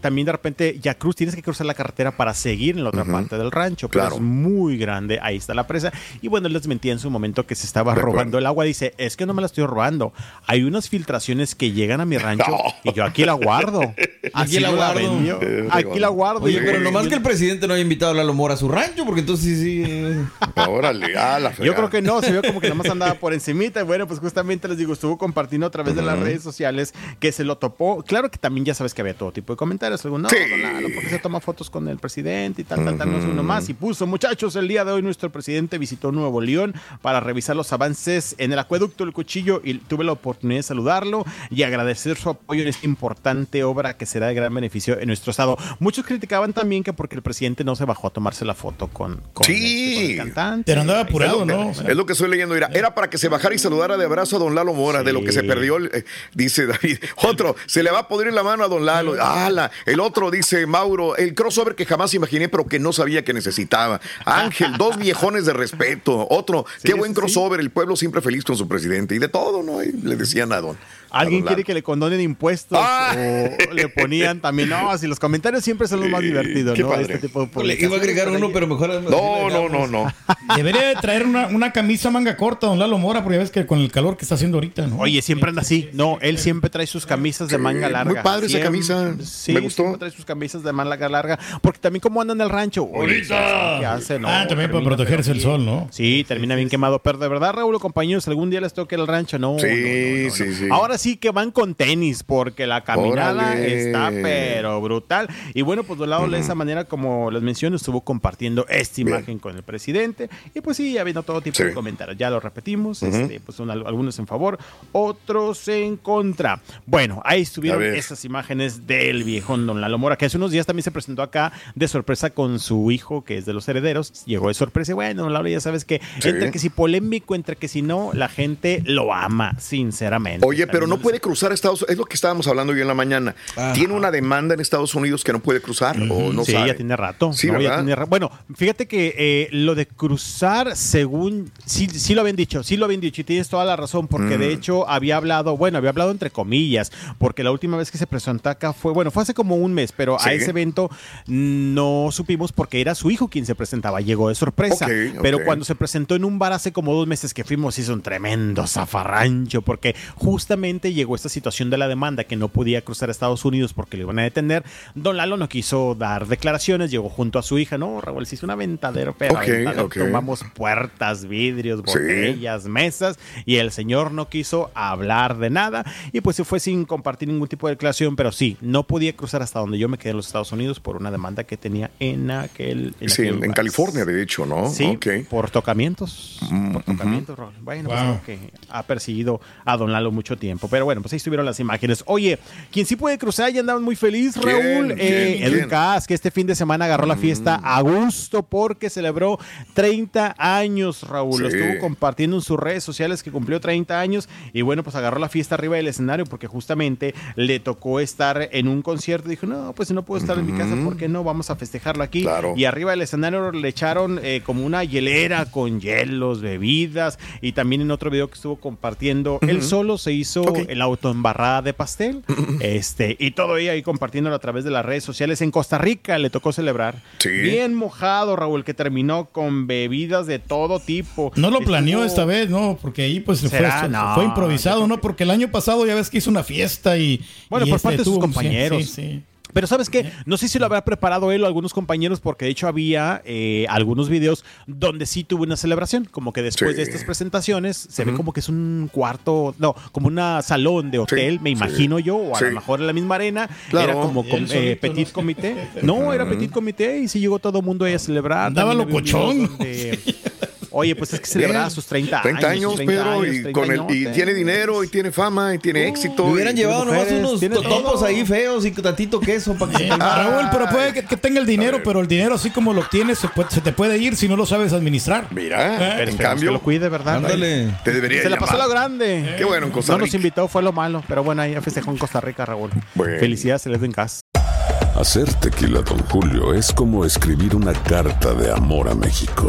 también de repente ya cruz, tienes que cruzar la carretera para seguir en la otra parte del rancho, pero Claro. es muy grande, ahí está la presa. Y bueno, él desmentía en su momento que se estaba De acuerdo. robando el agua. Dice, es que no me la estoy robando. Hay unas filtraciones que llegan a mi rancho *laughs* No. y yo aquí la guardo. Aquí la guardo. Aquí la guardo. Oye, pero nomás que el presidente no haya invitado a Lalo Mora a su rancho, porque entonces sí, sí. eh. Órale, ah, la Yo creo que no, se vio como que nada más andaba por encimita. Y bueno, pues justamente les digo, estuvo compartiendo a través de las redes sociales que se lo topó. Claro que también ya sabes que había todo tipo de comentarios. Algo, no, Sí. don Lalo, porque se toma fotos con el presidente y tal, tal, tal, no es uno más. Y puso, muchachos, el día de hoy nuestro presidente visitó Nuevo León para revisar los avances en el acueducto del cuchillo y tuve la oportunidad de saludarlo y agradecer su apoyo en esta importante obra que será de gran beneficio en nuestro estado. Muchos criticaban también que porque el presidente no se bajó a tomarse la foto con, con, Sí. este, con el cantante. Pero andaba apurado, ¿no? O sea, Es lo que estoy leyendo. Mira, era para que se bajara y saludara de abrazo a don Lalo Mora, de lo que se perdió, eh, dice David. Otro, se le va a podrir la mano a don Lalo. ¡Hala! El otro dice Mauro, el crossover que jamás imaginé, pero que no sabía que necesitaba. Ángel, *laughs* dos viejones de respeto. Otro, qué Sí, buen crossover, el pueblo siempre feliz con su presidente. Y de todo, ¿no? Y le decían a don. ¿Alguien quiere que le condonen impuestos? Ah. O le ponían también, no, si los comentarios siempre son los más divertidos, qué ¿no? padre. Este tipo de Le iba a agregar uno, pero mejor. No, no, no, no. debería de traer una, una camisa manga corta, don Lalo Mora, porque ya ves que con el calor que está haciendo ahorita, ¿no? Oye, siempre anda así. No, él siempre trae sus camisas de manga larga. muy padre esa camisa. Sí, Me gustó. siempre trae sus camisas de manga larga. Porque también como anda en el rancho. Ahorita. ¿Qué hace? No, ah, también para protegerse el sol, ¿no? Sí, termina bien quemado. Pero de verdad, Raúl, compañeros, algún día les toque el rancho. No, Sí, no, no, no, sí, no. sí. Ahora sí que van con tenis, porque la caminada Órale. está pero brutal. Y bueno, pues de lado de esa manera, como les menciono, estuvo compartiendo esta Bien. imagen con el presidente. Y pues sí, habiendo todo tipo Sí. de comentarios. Ya lo repetimos, este, pues son al- algunos en favor, otros en contra. Bueno, ahí estuvieron esas imágenes del viejón Don Lalo Mora, que hace unos días también se presentó acá de sorpresa con su hijo, que es de los herederos. Llegó de sorpresa bueno, Don Lalo ya sabes que Sí. entre que si polémico, entre que si no, la gente lo ama, sinceramente. Oye, pero También no puede cruzar a Estados Unidos. Es lo que estábamos hablando yo en la mañana. ¿Tiene una demanda en Estados Unidos que no puede cruzar o no sí, sabe? ya tiene rato. Sí, No, ya ¿verdad? tiene ra- Bueno, fíjate que eh, lo de cruzar, según. Sí, sí lo habían dicho, sí lo habían dicho, y tienes toda la razón, porque Mm. de hecho había hablado, bueno, había hablado entre comillas, porque la última vez que se presentó acá fue, bueno, fue hace como un mes, pero Sí. a ese evento no supimos porque era su hijo quien se presentaba, llegó de sorpresa. Pero cuando se presentó en un bar hace como dos meses que fuimos, hizo un tremendo zafarrancho, porque justamente llegó esta situación de la demanda que no podía cruzar a Estados Unidos porque le iban a detener. Don Lalo no quiso dar declaraciones, llegó junto a su hija, no, Raúl, se hizo un aventadero, pero Ok, aventadero. ok. tomamos puertas, vidrios, Sí. botellas, mesas, y el señor no quiso hablar de nada, y pues se fue sin compartir ningún tipo de declaración, pero sí, no podía cruzar hasta donde yo me quedé en los Estados Unidos por una demanda que tenía en aquel... Sí, aquel en, en lugar. California, de hecho, ¿no? Sí, por tocamientos. por tocamientos, Raúl. Bueno, pues Wow. algo que ha perseguido a Don Lalo mucho tiempo. Pero bueno, pues ahí estuvieron las imágenes. Oye, quien sí puede cruzar y andaba muy feliz. Raúl. ¿Quién? Eh, ¿Quién? Cass, que este fin de semana agarró la fiesta a gusto porque celebró 30 años, Raúl. Lo Sí. estuvo compartiendo en sus redes sociales que cumplió 30 años. Y bueno, pues agarró la fiesta arriba del escenario porque justamente le tocó estar en un concierto. Dijo, no, pues no puedo estar en mi casa, ¿por qué no? Vamos a festejarlo aquí. Claro. Y arriba del escenario le echaron eh, como una hielera con hielos, bebidas. Y también en otro video que estuvo compartiendo, él solo se hizo El auto embarrada de pastel. *laughs* este Y todo ella ahí compartiéndolo a través de las redes sociales. En Costa Rica le tocó celebrar. Sí. Bien mojado, Raúl, que terminó con bebidas de todo tipo. No lo planeó Estuvo- esta vez, ¿no? Porque ahí pues fue, ¿Será? No, fue improvisado, ¿no? Porque el año pasado ya ves que hizo una fiesta y... Bueno, y por este parte de sus compañeros. Sí, sí. Pero ¿sabes qué? No sé si lo habrá preparado él o algunos compañeros, porque de hecho había eh, algunos videos donde sí tuvo una celebración, como que después Sí. de estas presentaciones se ve como que es un cuarto, no, como una salón de hotel, Sí, me sí. imagino yo, o a Sí. lo mejor en la misma arena, Claro. era como com- eh, petit comité. No, era petit comité y sí llegó todo el mundo ahí a celebrar. Había un video locochón. *laughs* Oye, pues es que celebraba Bien. sus 30 años. 30 años, sus 30 Pedro, años, y, 30 con el, y tiene dinero, y tiene fama, y tiene éxito. Me hubieran y- llevado nomás unos todo. ahí feos y tantito queso para que Eh, se Raúl, pero puede que, que tenga el dinero, pero el dinero así como lo tienes se, puede- se te puede ir si no lo sabes administrar. Mira, Pero en esperemos que cambio, lo cuide, ¿verdad? Ándale. te debería Se la pasó lo grande. Qué bueno en Costa No nos Rica. invitó, fue lo malo. Pero bueno, ahí festejó en Costa Rica, Raúl. Bueno. Felicidades, Edwin Cass. Hacer tequila, Don Julio, es como escribir una carta de amor a México.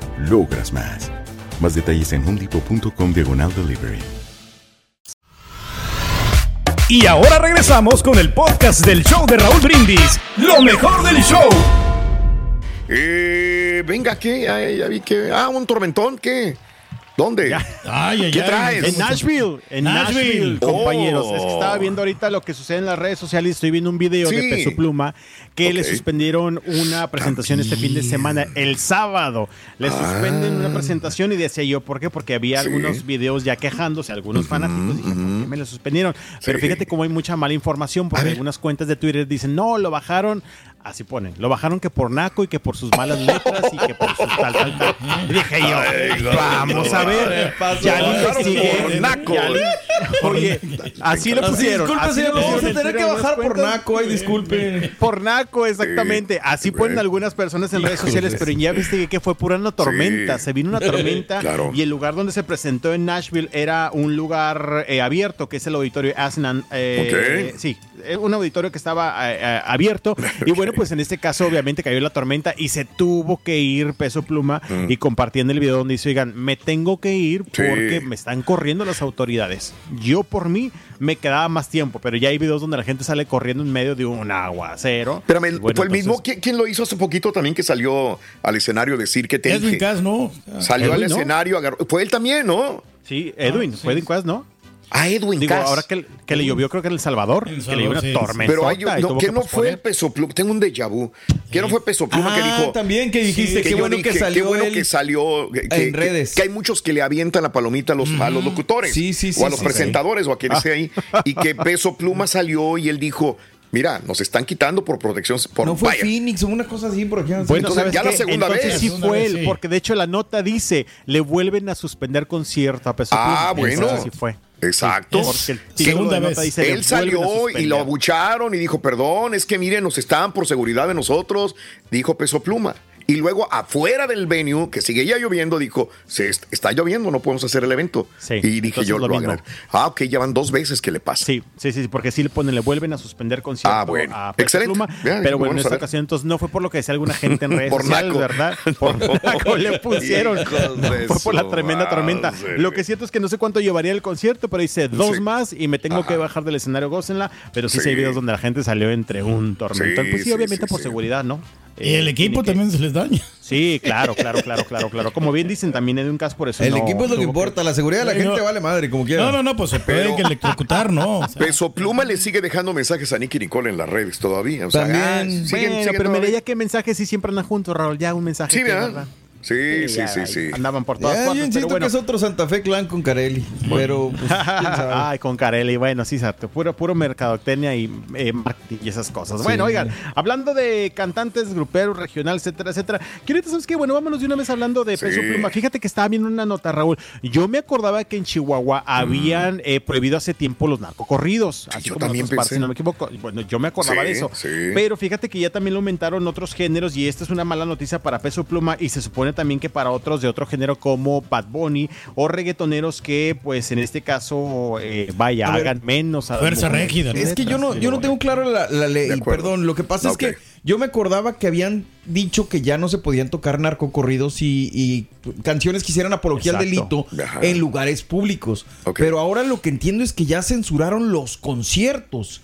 logras más. Más detalles en homedepot.com diagonal delivery. Y ahora regresamos con el podcast del show de Raúl Brindis. Lo mejor del show. Eh, venga, ¿qué? Ya, ya vi que. Ah, un tormentón, ¿qué? ¿Dónde? Ay, ay, ¿Qué ay. traes? En Nashville, en Nashville, Nashville. compañeros. Oh. Es que estaba viendo ahorita lo que sucede en las redes sociales y estoy viendo un video de. Peso Pluma que le suspendieron una presentación este fin de semana, el sábado. Le suspenden una presentación y decía yo, ¿por qué? Porque había Ah. Sí. algunos videos ya quejándose, algunos fanáticos. Dije, ¿por qué me lo suspendieron? Pero fíjate cómo hay mucha mala información porque algunas cuentas de Twitter dicen, no, lo bajaron Así ponen. Lo bajaron que por naco y que por sus malas letras y que por sus tal, tal, tal. Y dije yo, Ay, vamos a ver. Ya Lo investigué. por naco. Oye, así le Así, pusieron. disculpe, así señor, vamos a tener que ¿En bajar por naco, ay, disculpe. Por naco, exactamente. Así ponen algunas personas en redes sociales, pero ya viste que fue pura una tormenta. Sí. Se vino una *laughs* tormenta Claro. y el lugar donde se presentó en Nashville era un lugar eh, abierto, que es el auditorio Asnan. eh, Ok. Sí, eh, un auditorio que estaba eh, eh, abierto. Y *laughs* bueno, pues en este caso, obviamente cayó la tormenta y se tuvo que ir Peso Pluma y compartiendo el video donde dice, oigan, me tengo que ir Mm. Sí. porque me están corriendo las autoridades. Yo por mí me quedaba más tiempo, pero ya hay videos donde la gente sale corriendo en medio de un aguacero. Y bueno, fue el mismo. ¿Quién, quién lo hizo hace poquito también que salió al escenario a decir que te Edwin? Cass, ¿no? Salió al escenario, agarró. Fue él también, ¿no? Sí, Edwin, fue Edwin Quast, ¿no? Ah, Edwin Digo, Cass. ahora que, que le llovió, creo que en El Salvador, que le llovió una sí. tormenta. Pero hay, no, que que no fue el peso pluma. Tengo un déjà vu. ¿Quién no fue peso pluma que Ah, dijo? también que dijiste, que qué bueno dije, que qué salió bueno él que salió que- que- en redes. Que, hay muchos que le avientan la palomita a los, a los locutores Sí, sí, sí, o a los sí, presentadores o a quien esté ahí y que *laughs* peso pluma salió y él dijo mira nos están quitando por protección por No fue vaya. Phoenix o una cosa así por aquí. Bueno, Entonces, ¿sabes ya la qué? segunda Entonces vez. sí Segunda fue él, sí. porque de hecho la nota dice, le vuelven a suspender concierto a Peso Ah, Pluma. bueno. Entonces sí fue. Exacto. Sí, segunda vez. dice, Él salió y lo abucharon y dijo, perdón, es que miren, nos están por seguridad de nosotros, dijo Peso Pluma. Y luego afuera del venue, que sigue ya lloviendo, dijo, se est- está lloviendo, no podemos hacer el evento. Sí, y dije yo, lo lo agarré. Ah, ok, ya van dos veces que le pasa. Sí, sí, sí, porque sí le ponen, le vuelven a suspender concierto Ah, bueno. a Excelente. Pluma. Pero bueno, en esta ocasión entonces no fue por lo que decía alguna gente en *laughs* redes Por sociales, naco. ¿verdad? *laughs* Por No. naco le pusieron. *laughs* Fue por la tremenda tormenta. Lo que cierto es que no sé cuánto llevaría el concierto, pero dice dos Sí. más y me tengo que bajar del escenario, gócenla. Pero sí, sí hay videos donde la gente salió entre un tormentón. Sí, pues sí, obviamente por seguridad, ¿no? Y el Eh, equipo que- también se les daña. Sí, claro, claro, claro, claro, claro. Como bien dicen, también un caso por eso. El no equipo es lo que importa, la seguridad de la gente no. vale madre, como quiera. No, no, no, pues se puede Pero- que electrocutar, ¿no? O sea, Peso Pluma le sigue dejando mensajes a Nicky Nicole en las redes todavía. O sea, También. ah, Bueno, siguen- siguen pero me leía que mensajes sí siempre andan juntos, Raúl. Ya un mensaje. Sí, que, ¿verdad? Sí, sí, ya, sí, sí. Andaban por todas Ya, yo partes, pero insisto bueno. que es otro Santa Fe Clan con Carelli. Pero, pues, quién sabe. *laughs* Ay, con Carelli, bueno, sí, exacto. Puro, puro mercadotecnia y eh, y esas cosas. Bueno, oigan, hablando de cantantes, gruperos, regional, etcétera, etcétera. Ahorita sabes que, bueno, vámonos de una vez hablando de Sí. Peso Pluma. Fíjate que estaba viendo una nota, Raúl. Yo me acordaba que en Chihuahua habían eh, prohibido hace tiempo los narcocorridos. Así yo como también partes, pensé. si no me equivoco. Bueno, yo me acordaba Sí, de eso. sí. Pero fíjate que ya también lo aumentaron otros géneros y esta es una mala noticia para Peso Pluma y se supone también que para otros de otro género como Bad Bunny o reggaetoneros que pues en este caso eh, vaya, A ver, hagan menos. a- Fuerza Régida, ¿no? Es que yo no, yo no tengo claro la, la ley. Perdón, lo que pasa es que yo me acordaba que habían dicho que ya no se podían tocar narcocorridos y, y canciones que hicieran apología al delito Ajá. en lugares públicos. Pero ahora lo que entiendo es que ya censuraron los conciertos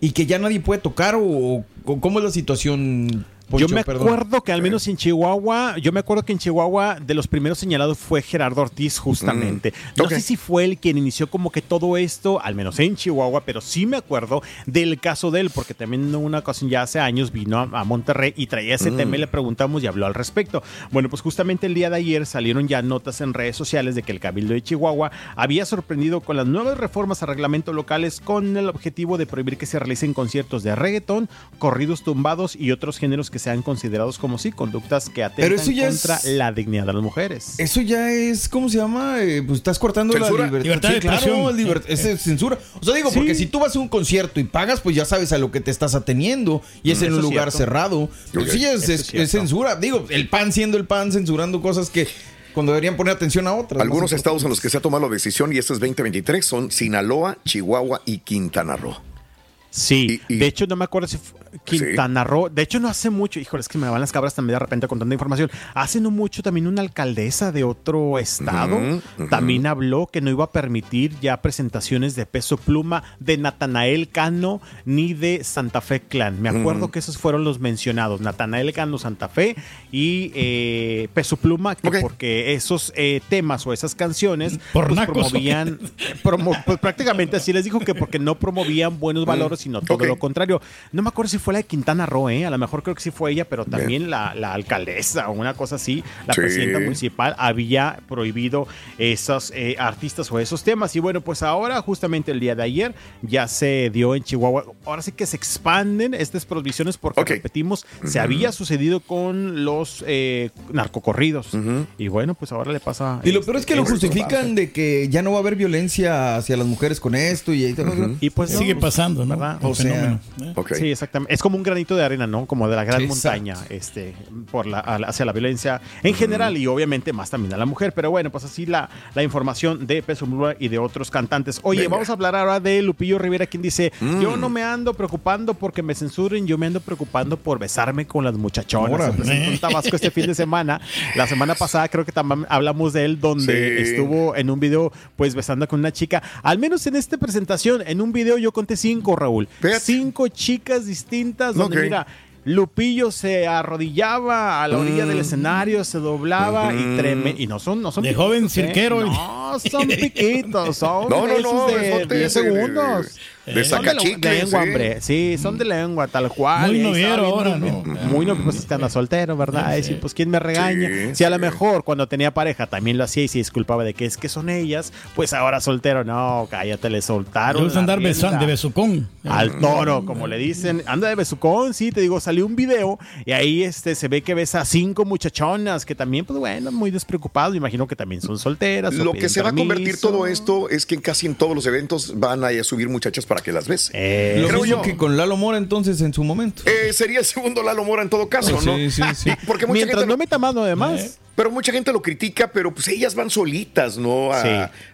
y que ya nadie puede tocar o, o cómo es la situación. Yo me Perdón. acuerdo que al menos en Chihuahua, yo me acuerdo que en Chihuahua de los primeros señalados fue Gerardo Ortiz justamente. No sé si fue él quien inició como que todo esto, al menos en Chihuahua, pero sí me acuerdo del caso de él, porque también en una ocasión ya hace años vino a, a Monterrey y traía ese tema y le preguntamos y habló al respecto. Bueno, pues justamente el día de ayer salieron ya notas en redes sociales de que el Cabildo de Chihuahua había sorprendido con las nuevas reformas a reglamento locales con el objetivo de prohibir que se realicen conciertos de reggaetón, corridos tumbados y otros géneros que sean considerados como sí conductas que atentan Pero eso ya contra es- la dignidad de las mujeres. Eso ya es, ¿cómo se llama? Eh, pues estás cortando ¿Censura? la libertad. Libertad de claro, liber- esa es censura. O sea, digo, Sí. porque si tú vas a un concierto y pagas, pues ya sabes a lo que te estás ateniendo y es en eso un lugar cierto. cerrado. Pues sí, es, censura. Digo, el pan siendo el pan, censurando cosas que cuando deberían poner atención a otras. Algunos ¿no? estados en los que se ha tomado la decisión, y este es 2023, son Sinaloa, Chihuahua y Quintana Roo. Sí, Y- y- de hecho no me acuerdo si fue Quintana Roo, de hecho no hace mucho, híjole, es que me van las cabras también de repente con tanta información, hace no mucho también una alcaldesa de otro estado también habló que no iba a permitir ya presentaciones de peso pluma de Natanael Cano ni de Santa Fe Clan. Me acuerdo que esos fueron los mencionados, Natanael Cano Santa Fe y eh, peso pluma, que porque esos eh, temas o esas canciones Por pues, promovían *laughs* promo- pues prácticamente así les dijo que porque no promovían buenos valores, sino todo lo contrario. No me acuerdo si si fue la de Quintana Roo, ¿eh? A lo mejor creo que sí fue ella, pero también la, la alcaldesa o una cosa así, la Sí. presidenta municipal había prohibido esos eh, artistas o esos temas. Y bueno, pues ahora, justamente el día de ayer, ya se dio en Chihuahua. Ahora sí que se expanden estas prohibiciones porque, repetimos, se había sucedido con los eh, narcocorridos. Y bueno, pues ahora le pasa. Y lo peor es que lo este, justifican de que ya no va a haber violencia hacia las mujeres con esto y, Y pues Sigue no, pasando, ¿no? ¿verdad? El O sea, fenómeno, ¿eh? Sí, exactamente. Es como un granito de arena, ¿no? Como de la gran montaña, este, por la, hacia la violencia en general y obviamente más también a la mujer. Pero bueno, pues así la, la información de Peso Pluma y de otros cantantes. Oye, Venga. vamos a hablar ahora de Lupillo Rivera, quien dice: Mm. Yo no me ando preocupando porque me censuren, yo me ando preocupando por besarme con las muchachonas. En Tabasco este fin de semana. La semana pasada creo que también hablamos de él, donde Sí. estuvo en un video, pues besando con una chica. Al menos en esta presentación, en un video yo conté cinco, Raúl. Fíjate. Cinco chicas distintas donde, mira, Lupillo se arrodillaba a la orilla Mm. del escenario, se doblaba y treme y no son, no son De piquitos, joven ¿eh? cirquero. No, son piquitos, son No, no, no, de besotes 10 de- de- segundos. De Son de lengua, sí. hombre. Sí, son de lengua, tal cual. Muy noviero ahora, ¿no? Muy noviero, pues este anda soltero, ¿verdad? Ay, sí, pues quién me regaña. Sí, si a lo sí. mejor cuando tenía pareja también lo hacía y se disculpaba de que es que son ellas, pues ahora soltero, no, cállate, le soltaron. Le gusta andar de besucón. al toro, como le dicen. Anda de besucón, sí, te digo, salió un video y ahí este, se ve que besa a cinco muchachonas que también, pues bueno, muy despreocupados. Imagino que también son solteras. Lo que se va a convertir permiso. todo esto es que casi en todos los eventos van a subir muchachas para que las besen. Eh, Lo Creo mismo yo. que con Lalo Mora entonces en su momento. Eh, sería el segundo Lalo Mora en todo caso, ¿no? Sí, sí, sí. *laughs* Porque mucha mientras gente no meta mano de más. Pero mucha gente lo critica, pero pues ellas van solitas, ¿no? A, Sí.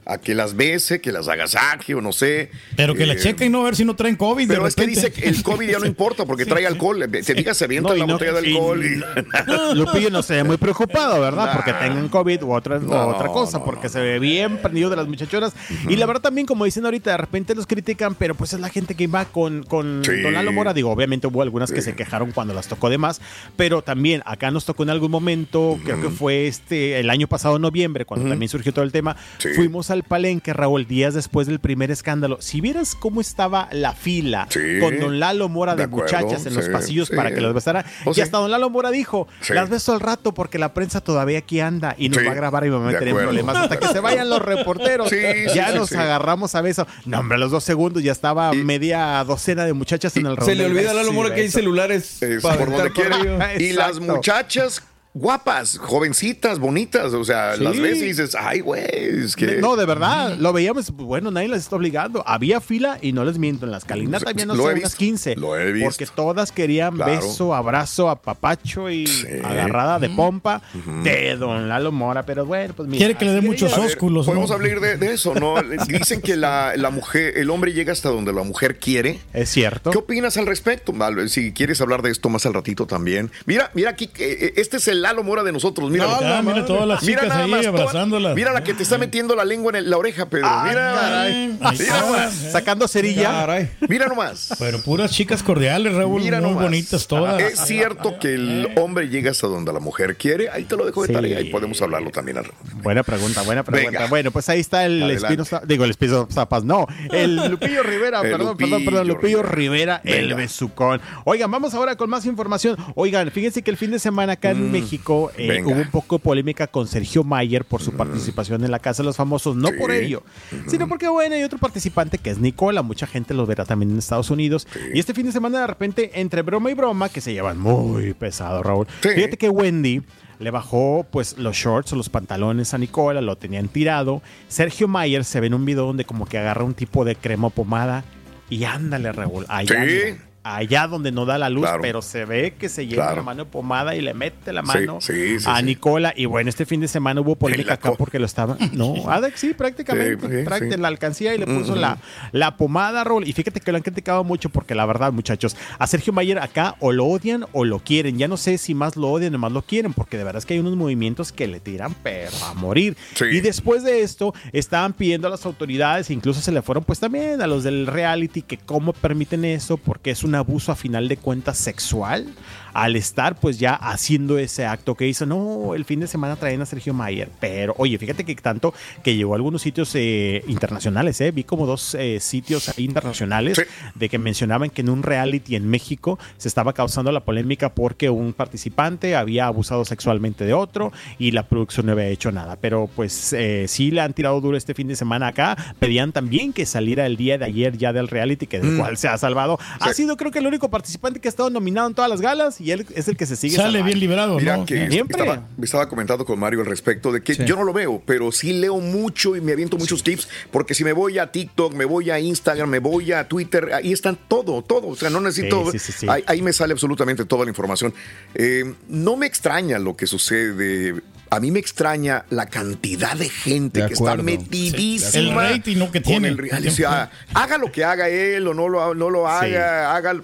a que las bese, que las agasaje o no sé. Pero que la Eh, chequen, no a ver si no traen COVID. de Pero es que dice que el COVID ya no *laughs* importa porque trae alcohol. Se diga, se avienta No, la no- botella de alcohol. Y... *laughs* Lupillo no se ve muy preocupado, ¿verdad? Nah. Porque tengan COVID u otra, otra cosa, no, porque no, se ve bien prendido de las muchachonas. Y la verdad también, como dicen ahorita, de repente los critican, pero pues es la gente que iba con, con Sí. Don Lalo Mora. Digo, obviamente hubo algunas que se quejaron cuando las tocó de más, pero también acá nos tocó en algún momento, creo que fue este el año pasado, noviembre, cuando también surgió todo el tema, Sí. fuimos al palenque, Raúl, días después del primer escándalo. Si vieras cómo estaba la fila Sí. con Don Lalo Mora de, De acuerdo, muchachas en los pasillos sí. para que las besara, Oh, y sí. hasta Don Lalo Mora dijo, Sí. las beso al rato porque la prensa todavía aquí anda y nos Sí, va a grabar y me va a meter en problemas hasta que se vayan los reporteros. Ya sí, nos sí. agarramos a beso. No, hombre, a los dos segundos ya estaba media docena de muchachas en el Se le olvida a Lalo Mora que hay celulares Es para por donde quiera. *laughs* Y las muchachas guapas, jovencitas, bonitas. O sea, Sí. las ves y dices, ay, güey, es que. No, de verdad, lo veíamos, bueno, nadie las está obligando. Había fila y no les miento, en la escalina Lo- también no sé, unas visto, 15. lo he visto. Porque todas querían Claro. beso, abrazo, apapacho y agarrada de pompa de Don Lalo Mora. Pero bueno, pues mira. Quiere que le dé muchos ella- A ver, ósculos, ¿no? Podemos hablar de, de eso, ¿no? *laughs* Dicen que la, la mujer, el hombre llega hasta donde la mujer quiere. Es cierto. ¿Qué opinas al respecto? Si quieres hablar de esto más al ratito también. Mira, mira aquí, eh, este es el Lalo Mora de nosotros. Mira, Ah, mira todas las chicas ahí toda- abrazándolas. mira la que te está metiendo la lengua en el- la oreja, Pedro. mira, caray. Mira nomás. Sacando cerilla. Caray. Mira nomás. Pero puras chicas cordiales, Raúl, Mira muy nomás. bonitas todas. Es cierto que el hombre llega hasta donde la mujer quiere. Ahí te lo dejo de Sí. tarea y podemos hablarlo también. al- Buena pregunta, buena pregunta. Venga. Bueno, pues ahí está el Adelante. Espino digo el Espino Zapas, no, el *laughs* Lupillo Rivera, El perdón, perdón, Lupillo perdón, Lupillo Rivera. Rivera, el besucón. Oigan, vamos ahora con más información. Oigan, fíjense que el fin de semana acá en México eh, Mm, hubo un poco de polémica con Sergio Mayer por su participación en la Casa de los Famosos, no Sí. por ello, sino porque, bueno, hay otro participante que es Nicola, mucha gente lo verá también en Estados Unidos. Y este fin de semana, de repente, entre broma y broma, que se llevan muy pesado, Raúl. Sí. Fíjate que Wendy le bajó pues los shorts o los pantalones a Nicola, lo tenían tirado. Sergio Mayer se ve en un video donde como que agarra un tipo de crema o pomada y ándale, Raúl, mira, allá donde no da la luz, Claro. pero se ve que se lleva Claro. la mano de pomada y le mete la mano sí, sí, a. Nicola. Y bueno, este fin de semana hubo polémica acá porque lo estaba. No, *laughs* ah, de- sí, prácticamente. Prácticamente la alcancía y le puso la, la pomada, Raúl. Y fíjate que lo han criticado mucho porque la verdad, muchachos, a Sergio Mayer acá o lo odian o lo quieren. Ya no sé si más lo odian o más lo quieren, porque de verdad es que hay unos movimientos que le tiran, pero a morir. Y después de esto, estaban pidiendo a las autoridades, incluso se le fueron pues también a los del reality, que cómo permiten eso, porque es abuso a final de cuentas sexual al estar pues ya haciendo ese acto que hizo. No, el fin de semana traen a Sergio Mayer, pero oye, fíjate que tanto que llegó a algunos sitios eh, internacionales, ¿eh? vi como dos eh, sitios internacionales de que mencionaban que en un reality en México se estaba causando la polémica porque un participante había abusado sexualmente de otro y la producción no había hecho nada. Pero pues eh, sí le han tirado duro este fin de semana acá. Pedían también que saliera el día de ayer ya del reality, que del Mm. cual se ha salvado. Ha sido creo que el único participante que ha estado nominado en todas las galas y él es el que se sigue Sale salvando. bien liberado, Mira ¿no? que Siempre. estaba, me estaba comentando con Mario al respecto de que Sí. yo no lo veo, pero sí leo mucho y me aviento muchos tips, porque si me voy a TikTok, me voy a Instagram, me voy a Twitter, ahí están todo, todo. O sea, no necesito. Sí, sí, sí, sí. Ahí, ahí me sale absolutamente toda la información. Eh, no me extraña lo que sucede. A mí me extraña la cantidad de gente De que está metidísima. El rating, que con tiene. el reality. O sea, haga lo que haga él o no lo, no lo haga, haga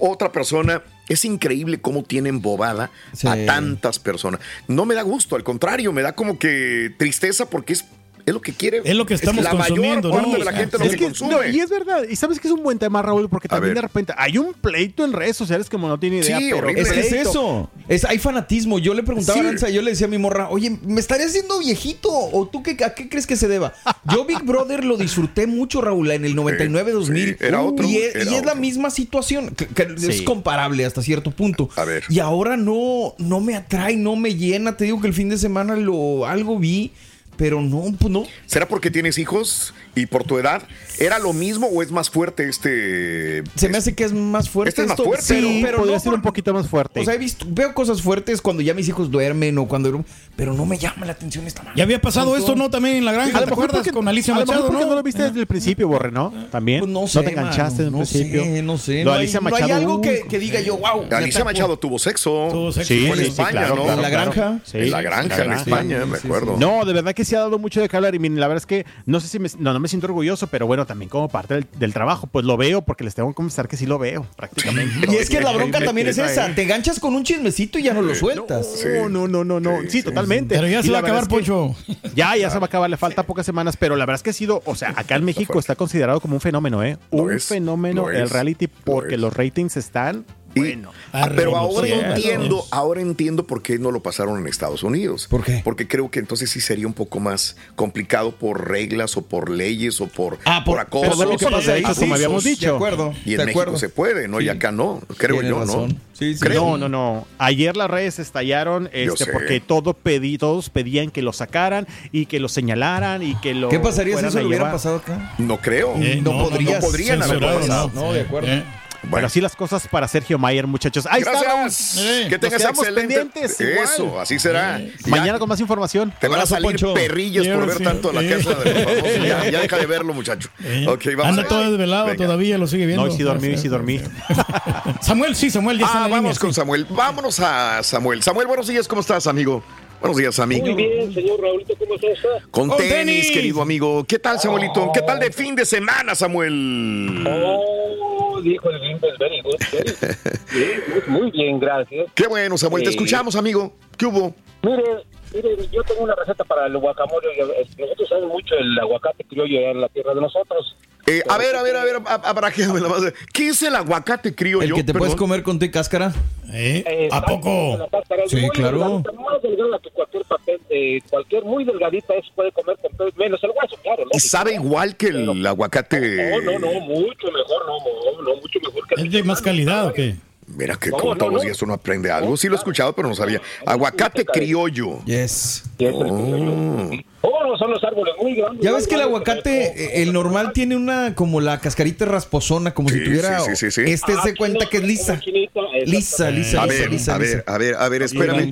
otra persona. Es increíble cómo tienen bobada Sí. a tantas personas. No me da gusto, al contrario, me da como que tristeza porque es, es lo que quiere. Es lo que estamos la mayor consumiendo, parte ¿no? de la O sea, gente lo Es que, que, consume. no, y es verdad, y sabes que es un buen tema, Raúl, porque también de repente hay un pleito en redes sociales como no tiene idea. Sí, pero horrible. Es que es eso. Es, hay fanatismo. Yo le preguntaba Sí. a Aranza, yo le decía a mi morra, oye, ¿me estaría haciendo viejito? ¿O tú qué, a qué crees que se deba? Yo Big Brother lo disfruté mucho, Raúl, en el 99-2000. sí, era otro, Y, es, era y es la misma situación. que- que Es comparable hasta cierto punto. A ver. Y ahora no, no me atrae, no me llena. Te digo que el fin de semana lo algo vi, pero no, pues no. ¿Será porque tienes hijos y por tu edad? ¿Era lo mismo o es más fuerte este? Se me hace que es más fuerte Este es más fuerte, pero, Sí, pero podría no ser por- un poquito más fuerte. O sea, he visto, veo cosas fuertes cuando ya mis hijos duermen o cuando. Pero no me llama la atención esta madre. Ya había pasado esto. ¿no? También en la granja, ¿te acuerdas? porque- Con Alicia a lo mejor Machado, porque ¿no? no lo viste desde el principio, Borre, ¿no? También. Pues no sé, te enganchaste desde el no principio. sé, no sé. Lo No hay, Alicia no hay Machado, algo uh, que, que diga yo, wow. Alicia atrapó. Machado tuvo sexo. Tuvo sexo. Sí, en España, ¿no? En la granja. En la granja, en. España, me acuerdo. No, de verdad que sí ha dado mucho de qué hablar y miren, la verdad es que no sé si me, no, no me siento orgulloso, pero bueno, también como parte del, del trabajo, pues lo veo porque les tengo que confesar que sí lo veo prácticamente. *laughs* Y es que la bronca también es esa. Te ganchas con un chismecito y ya no lo sueltas. No, no, no, no, no. Sí, totalmente. Pero ya se va a acabar, Poncho. Ya, ya se va a acabar, le falta pocas semanas, pero la verdad es que ha sido, o sea, acá en México está considerado como un fenómeno, ¿eh? Un fenómeno el reality porque los ratings están bueno. Pero ahora entiendo, ahora entiendo por qué no lo pasaron en Estados Unidos. ¿Por qué? Porque creo que entonces sí sería un poco más complicado por reglas o por leyes o por, Ah, por- acoso. pero de lo que por pasa ahí, como habíamos dicho. De acuerdo. Y en de México acuerdo. se puede, ¿no? Y acá no, creo Tienes yo, razón. ¿no? Sí, sí. Creo. No, no, no. Ayer las redes estallaron este, porque todo pedí, todos pedían que lo sacaran y que lo señalaran y que lo ¿Qué pasaría si eso hubiera pasado acá? No creo. Eh, no podrías no podrían haberlo censurado, pasado. No, de acuerdo. Eh. Pero así las cosas para Sergio Mayer, muchachos. Ahí. Gracias. Eh, que tengas pendientes, igual. Eso, así será. Ya Mañana con más información. Te van a salir Poncho. perrillas por ver sí. tanto la Eh. casa de los famosos. Ya, ya deja de verlo, muchacho. Eh. Ok, vamos Anda todo desvelado Venga. todavía, lo sigue viendo. No, y sí dormí, y sí dormí. Samuel, sí, Samuel, ya está Ah, en la vamos línea, con sí. Samuel. Vámonos a Samuel. Samuel, buenos días, ¿cómo estás, amigo? Buenos días, amigo. Muy bien, señor Raulito, ¿cómo está usted? Con Con tenis, tenis. querido amigo. ¿Qué tal, Samuelito? ¿Qué tal de fin de semana, Samuel? Oh, dijo el very good. *laughs* very good. Muy, bien, gracias. Qué bueno, Samuel. Te escuchamos, amigo. ¿Qué hubo? Mire, mire, yo tengo una receta para el guacamole. Nosotros sabemos mucho el aguacate criollo en la tierra de nosotros. Eh, a ver, a ver, a ver, a- abarajéame la base. ¿Qué es el aguacate criollo? El que te puedes comer con té y cáscara. ¿Eh? Eh, ¿A poco? Sí, muy claro. delgadita, Más delgada que cualquier papel, de cualquier muy delgadita, es puede comer con pe- menos el hueso, claro. ¿Y sabe igual que el aguacate? No, no, no, mucho mejor, no, no, no mucho mejor que ¿Es de más calidad o qué? Mira que No, como no, todos los no. días uno aprende algo. Sí lo he escuchado, pero no sabía. Aguacate criollo. Yes. Criollo. Oh, no, son los árboles muy grandes. Ya ves que el aguacate, eh, el normal tiene una como la cascarita rasposona, como Sí, si tuviera. sí, sí, sí, sí. Este Ah, se cuenta que es lisa. Lisa, lisa, A lisa, ver, lisa, a ver, lisa. a ver, a ver, espérame.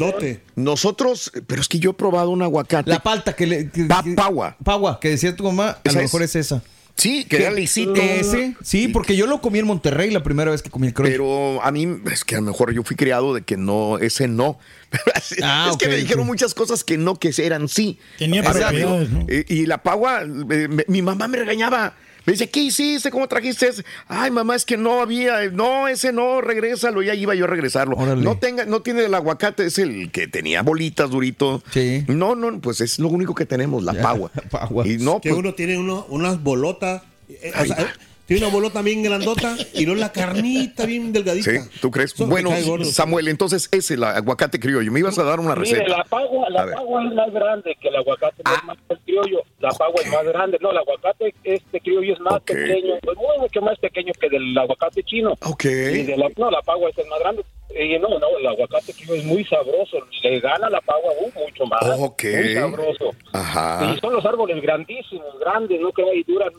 Nosotros, pero es que yo he probado un aguacate. La palta que le. que- Pa- pagua. Pagua, que decía tu mamá, a Esa lo es. mejor es esa. Sí, que era lisito. Ese, sí, porque yo lo comí en Monterrey la primera vez que comí el croy. Pero a mí, es que a lo mejor yo fui criado de que no, ese no. *laughs* Ah, es que me dijeron muchas cosas que no, que eran sí. Tenía propiedades, ¿no? Y, la pagua, eh, me- mi mamá me regañaba. Me dice, ¿qué hiciste? ¿Cómo trajiste ese? Ay, mamá, es que no había, no, ese no, regrésalo. Ya iba yo a regresarlo. Órale. No tenga, no tiene el aguacate, es el que tenía bolitas durito. Sí. No, no, pues es lo único que tenemos, la Ya, pagua. *laughs* pagua. Y no, que pues, uno tiene uno, unas bolotas. eh, o sea, eh, Tiene una bolota bien grandota y no la carnita bien delgadita. Sí, ¿tú crees? Eso Bueno. Samuel, entonces es el aguacate criollo. Me ibas a dar una Mire, receta. la pagua, la pagua es más grande que el aguacate, no es más el criollo. La pagua es más grande. No, el aguacate este criollo es más Ok. pequeño, pues muy mucho más pequeño que del aguacate chino. Ok. Y de la, no, la pagua es el más grande. Y no, no, el aguacate criollo es muy sabroso. Le gana la pagua uh, mucho más. Ok. Muy sabroso. Ajá. Y son los árboles grandísimos, grandes, ¿no? Que y duran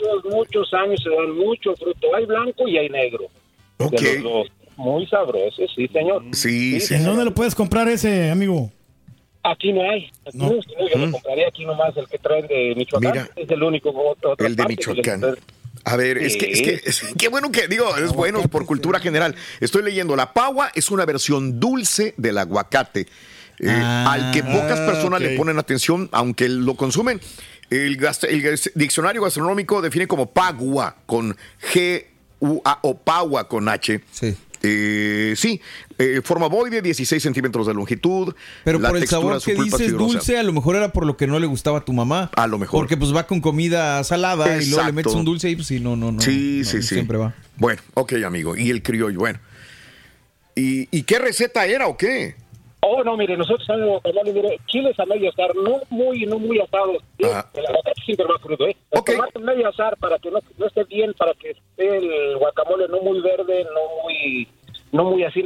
muchos, muchos años, se dan mucho fruto. Hay blanco y hay negro. De Ok. los dos. Muy sabrosos, sí, señor. Sí, sí. ¿En dónde lo puedes comprar ese, amigo? Aquí no hay. Aquí no. no, yo lo compraré aquí nomás el que traen de Michoacán. Mira. es el único. otra El de Michoacán. A ver, es que, es que, es- *laughs* qué bueno que digo, es bueno por cultura general. Estoy leyendo, la pagua es una versión dulce del aguacate, eh, Ah. al que pocas Ah, personas ok. le ponen atención, aunque lo consumen. El, el diccionario gastronómico define como pagua con G, U, A o pagua con H. Sí. Eh, sí, eh, forma boide, 16 centímetros de longitud. Pero la por el sabor que dices dulce, a lo mejor era por lo que no le gustaba a tu mamá. A lo mejor. Porque pues va con comida salada y luego le metes un dulce y pues sí, no, no, no. Sí, no, sí, no sí. Siempre va. Bueno, ok, amigo. Y el criollo, bueno. ¿Y, y qué receta era o qué? Oh, no, mire, nosotros somos guacamayos, mire, chiles a medio asar, no muy, no muy asados. Sí, Ah. El aguacate siempre va crudo, ¿eh? El Ok. tomate medio asar para que no, no esté bien, para que esté el guacamole no muy verde, no muy, no muy así,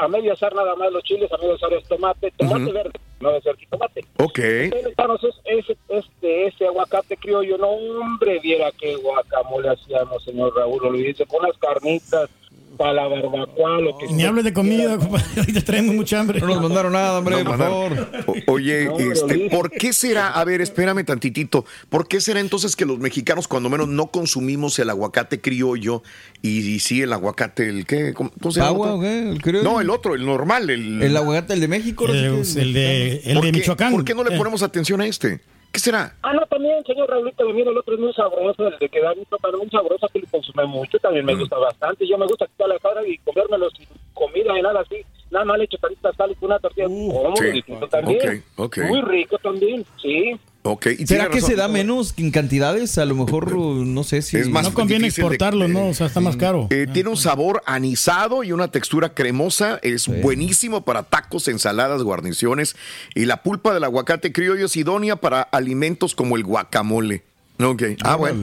a medio asar nada más los chiles, a medio asar el tomate, tomate verde, no debe ser tomate. Ok. Entonces, ese, este, ese aguacate criollo, no, hombre, viera qué guacamole hacíamos, señor Raúl, lo dice, con las carnitas, para la barbacoa, lo que Ni hables de comida, compadre. *laughs* Ahorita traemos mucha hambre. No nos mandaron nada, hombre, No, por mandaron. favor. O- oye, No, este. ¿por qué será? A ver, espérame tantitito. ¿Por qué será entonces que los mexicanos, cuando menos, no consumimos el aguacate criollo y, y sí el aguacate, el qué? ¿Cómo, cómo se llama? ¿Agua el o otro? qué? ¿El criollo? No, el otro, el normal. El, El aguacate, el de México. El, de, el ¿Por de Michoacán. ¿Por qué no le Eh, ponemos atención a este? ¿Qué será? Ah, no, también, señor Raulito, mira, el otro es muy sabroso, el de que da mucho, pero muy sabroso, que lo consume mucho, también me gusta bastante. Yo me gusta quitar la cara y comérmelo sin comida ni nada así. Nada más le echo sal y con una tortilla. Oh, sí. muy distinto también. Muy rico también, sí. Ok. y ¿Será que razón. se da menos en cantidades? A lo mejor, no sé si... Es más No conviene de- exportarlo, ¿no? O sea, está más caro. Eh, tiene un sabor anisado y una textura cremosa. Es buenísimo para tacos, ensaladas, guarniciones. Y la pulpa del aguacate criollo es idónea para alimentos como el guacamole. Ok. Ah, bueno.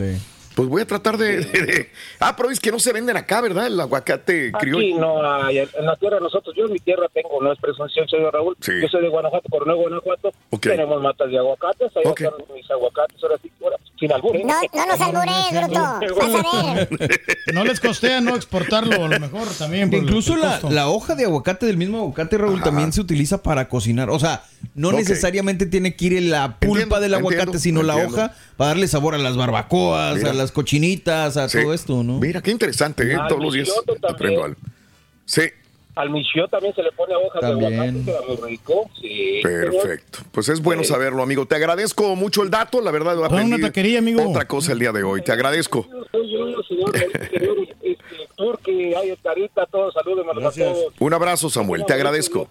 Pues voy a tratar de, de- de- Ah, pero es que no se venden acá, ¿verdad? El aguacate Aquí criollo. no hay, en la tierra nosotros, yo en mi tierra tengo, no es presunción, señor Raúl. Sí. Yo soy de Guanajuato, Coronel, Guanajuato. Ok. Tenemos matas de aguacates, ahí Ok. están mis aguacates, ahora sí, ahora, sin albur, ¿eh? No, no nos albures, bruto. Vas a ver. No les costea no exportarlo, a lo mejor también. por Incluso el la, la hoja de aguacate del mismo aguacate, Raúl, también se utiliza para cocinar. O sea, no necesariamente tiene que ir en la pulpa Entiendo, del aguacate, entiendo, sino la hoja para darle sabor a las barbacoas, Mira. a las cochinitas, a Sí. todo esto, ¿no? Mira, qué interesante, ¿eh? Todos los días aprendo algo. Sí, Al michio también se le pone hojas También. de aguacate, muy rico. Sí, señor. perfecto. Pues es bueno Sí. saberlo, amigo. Te agradezco mucho el dato. La verdad, aprendí una taquería, amigo. otra cosa el día de hoy. Te agradezco. Soy yo, señor, señor este, Turki, hay Carita, todos, salúdenme a Gracias. todos. Un abrazo, Samuel. Te agradezco.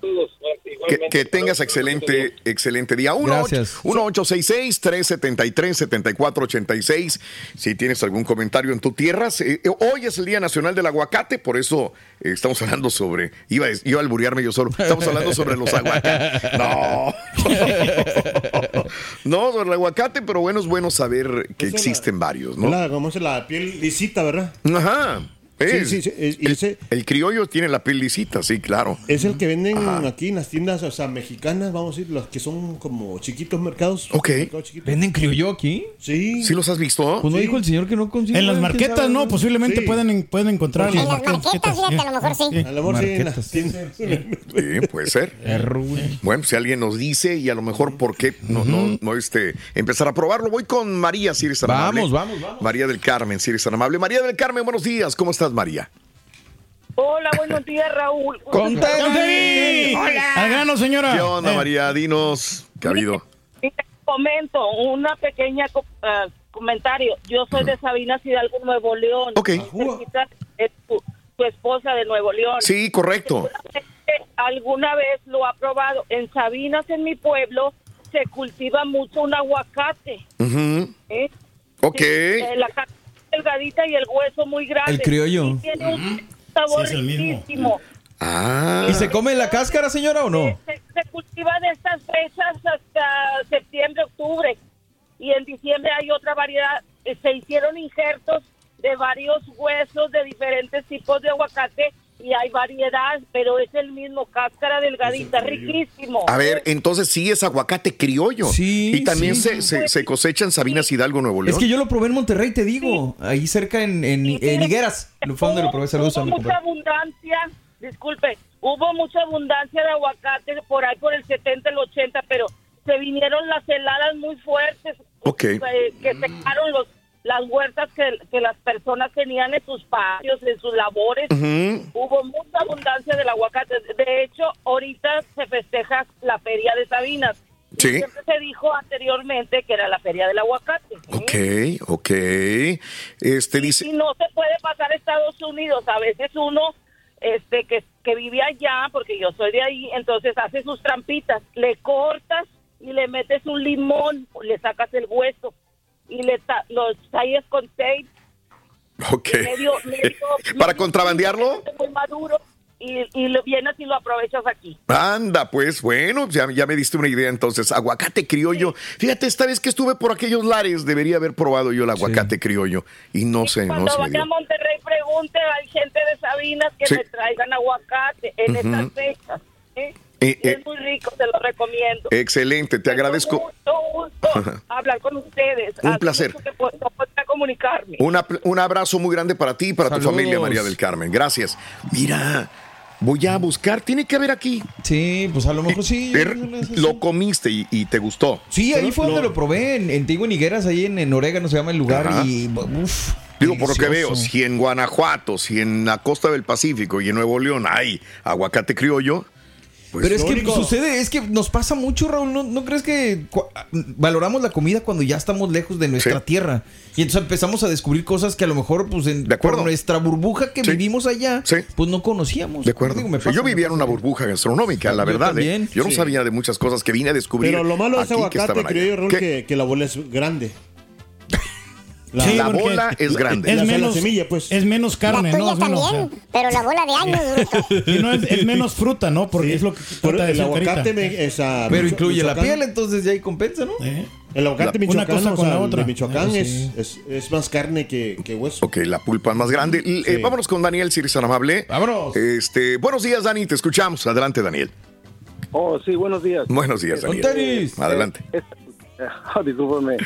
Que, tengas excelente, excelente día. Gracias. 1-866-373-7486. Si tienes algún comentario en tu tierra, eh, hoy es el Día Nacional del Aguacate, por eso eh, estamos hablando sobre. Iba, a- iba a alburearme yo solo. Estamos hablando sobre los aguacates. No. *laughs* no, sobre el aguacate, pero bueno, es bueno saber que es existen varios, ¿no? La, como es la piel lisita, ¿verdad? Ajá. Es- sí, sí, es- el, ese- el criollo tiene la piel lisita, sí, claro. Es el que venden aquí en las tiendas, o sea, mexicanas, vamos a decir, los que son como chiquitos mercados. Ok. mercados chiquitos. ¿Venden criollo aquí? Sí. ¿Sí los has visto? Pues no Sí. dijo el señor que no consigue. En las ¿quién marquetas, no, posiblemente Sí. pueden, pueden encontrar En las marquetas, fíjate, a lo mejor sí. A lo mejor sí, en las Marquetas. tiendas. Sí, puede ser. Bueno, si alguien nos dice y a lo mejor por qué no, no, no este, empezar a probarlo. Voy con María, si eres tan amable. Vamos, vamos, vamos. María del Carmen, si eres tan amable. María del Carmen, buenos días. ¿Cómo estás, María? Hola, buenos días, Raúl. *laughs* ¡Con Teli! Al grano, señora. ¿Qué onda, Eh, María? Dinos, ¿qué ha habido? Y te comento, una pequeña ah, comentario. Yo soy de Sabinas Hidalgo, Nuevo León. Ok. Tu, tu esposa de Nuevo León. Sí, correcto. Alguna vez lo ha probado. En Sabinas, en mi pueblo, se cultiva mucho un aguacate. ¿eh? Ok. Sí, la delgadita y el hueso muy grande. El criollo. Y tiene un sabor Sí, es el mismo. riquísimo. Ah. ¿Y se come la cáscara, señora, o no? Se, se cultiva de estas fechas hasta septiembre, octubre. Y en diciembre hay otra variedad. Eh, Se hicieron injertos de varios huesos de diferentes tipos de aguacate y hay variedad, pero es el mismo cáscara delgadita, riquísimo. A ver, entonces sí es aguacate criollo. Sí, Y también sí. se, se, se cosecha en Sabinas Hidalgo, Nuevo León. Es que yo lo probé en Monterrey, te digo. Ahí cerca en, en, en Higueras. Lo fue donde lo probé. Saludos a Hubo mi mucha abundancia, disculpe, hubo mucha abundancia de aguacate por ahí por el 70, el 80, pero se vinieron las heladas muy fuertes Ok. eh, que secaron los las huertas que, que las personas tenían en sus patios, en sus labores. Hubo mucha abundancia del aguacate. De hecho, ahorita se festeja la feria de Sabinas. Sí. Siempre se dijo anteriormente que era la feria del aguacate. Ok, ok. Este dice. Y no se puede pasar a Estados Unidos. A veces uno este que, que vive allá, porque yo soy de ahí, entonces hace sus trampitas. Le cortas y le metes un limón, le sacas el hueso y le ta- los tallas con tape. Ok. Medio, medio- *laughs* ¿Para contrabandearlo? muy maduro y, y lo vienes y lo aprovechas aquí. Anda, pues bueno, ya, ya me diste una idea entonces. Aguacate criollo. Fíjate, esta vez que estuve por aquellos lares, debería haber probado yo el aguacate criollo. Y no sé, no Cuando se me vaya a. Monterrey, pregunte, hay gente de Sabinas que Sí. me traigan aguacate en Ujú. estas fechas. ¿eh? Eh, Y eh, es muy rico, se lo recomiendo. excelente, te agradezco. Mucho gusto *laughs* hablar con ustedes. Un placer. mucho que pu- no podía comunicarme. Una- un abrazo muy grande para ti y para Saludos. tu familia, María del Carmen. Gracias. Mira, voy a buscar, tiene que haber aquí. Sí, pues a lo mejor sí. yo Er- no Lo comiste y, y te gustó. Sí, ahí fue donde lo probé, en, en Tigo en Higueras, ahí en, en Orégano se llama el lugar. Ajá. Y uff. Digo, por lo que veo, si en Guanajuato, si en la costa del Pacífico y en Nuevo León hay aguacate criollo, pues Pero es que único- sucede, es que nos pasa mucho, Raúl. ¿No, no crees que valoramos la comida cuando ya estamos lejos de nuestra tierra? Y entonces empezamos a descubrir cosas que a lo mejor, pues, en, por nuestra burbuja que vivimos allá, pues no conocíamos. De acuerdo. Digo, me Sí, pasa, yo vivía en una burbuja gastronómica, la Yo verdad. ¿eh? Yo no Sí. sabía de muchas cosas que vine a descubrir. Pero lo malo de ese aquí que aguacate allá. criollo, Raúl, que, que la bola es grande. Sí, la bola es grande. Es la menos, semilla, pues. es menos carne, la ¿no? tuya Es menos, también, pero la bola de años, *laughs* bruto. y no es, es menos fruta, ¿no? Porque es lo que trata de el aguacate me- es, Pero Micho- incluye la Michoacán. piel, entonces ya ahí compensa, ¿no? El aguacate La- una cosa o con sea, la otra. de Michoacán es, es, es más carne que, que hueso. Ok, la pulpa es más grande. Eh, vámonos con Daniel, si eres tan amable. Vámonos. Este, buenos días, Dani, te escuchamos. Adelante, Daniel. Oh, sí, buenos días. Buenos días, Con Daniel. tenis. Adelante. *laughs* Ah, discúlpame.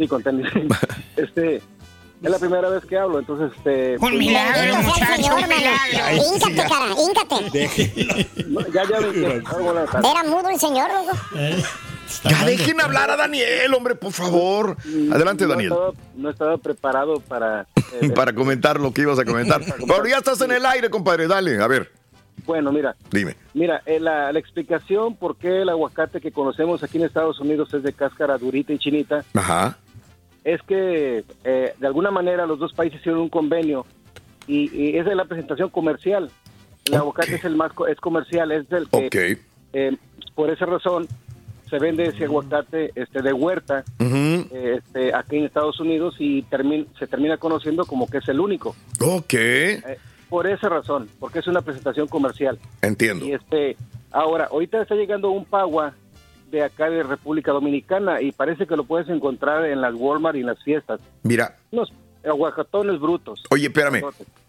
Sí, con tenis. *laughs* Este, es la primera vez que hablo, entonces, este... Un milagro, pues, muchacho, señor, un milagro. Híncate, cara, híncate. No, ya, ya, bueno, Era mudo el señor, loco. Ya dejen hablar a Daniel, hombre, por favor. Adelante, no Daniel. Estaba, no estaba preparado para... *laughs* eh, Para comentar lo que ibas a comentar. *laughs* Pero ya estás en el aire, compadre. Dale, a ver, Bueno, mira, dime. mira, eh, la, la explicación por qué el aguacate que conocemos aquí en Estados Unidos es de cáscara durita y chinita Ajá. Es que eh, de alguna manera los dos países hicieron un convenio y, y esa es la presentación comercial. El aguacate es el más co- es comercial, es el que eh, por esa razón se vende ese aguacate este de huerta eh, este, aquí en Estados Unidos y termi- se termina conociendo como que es el único. Ok. Eh, por esa razón, porque es una presentación comercial. Entiendo. Y este, ahora, ahorita está llegando un pagua de acá de República Dominicana y parece que lo puedes encontrar en las Walmart y en las fiestas. Mira, Unos aguacatones brutos. oye, espérame.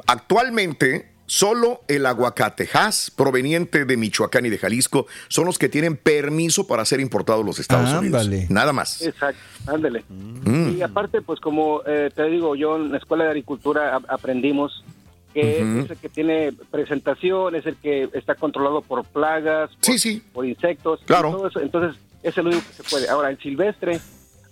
Actualmente, solo el aguacate Hass, proveniente de Michoacán y de Jalisco, son los que tienen permiso para ser importados a los Estados Ándale. Unidos. Nada más. Exacto, ándele. Mm. Y aparte, pues como eh, te digo, yo en la Escuela de Agricultura aprendimos que es el que tiene presentación, es el que está controlado por plagas, por, por insectos. Claro. todo eso. Entonces, es el único que se puede. Ahora, el silvestre,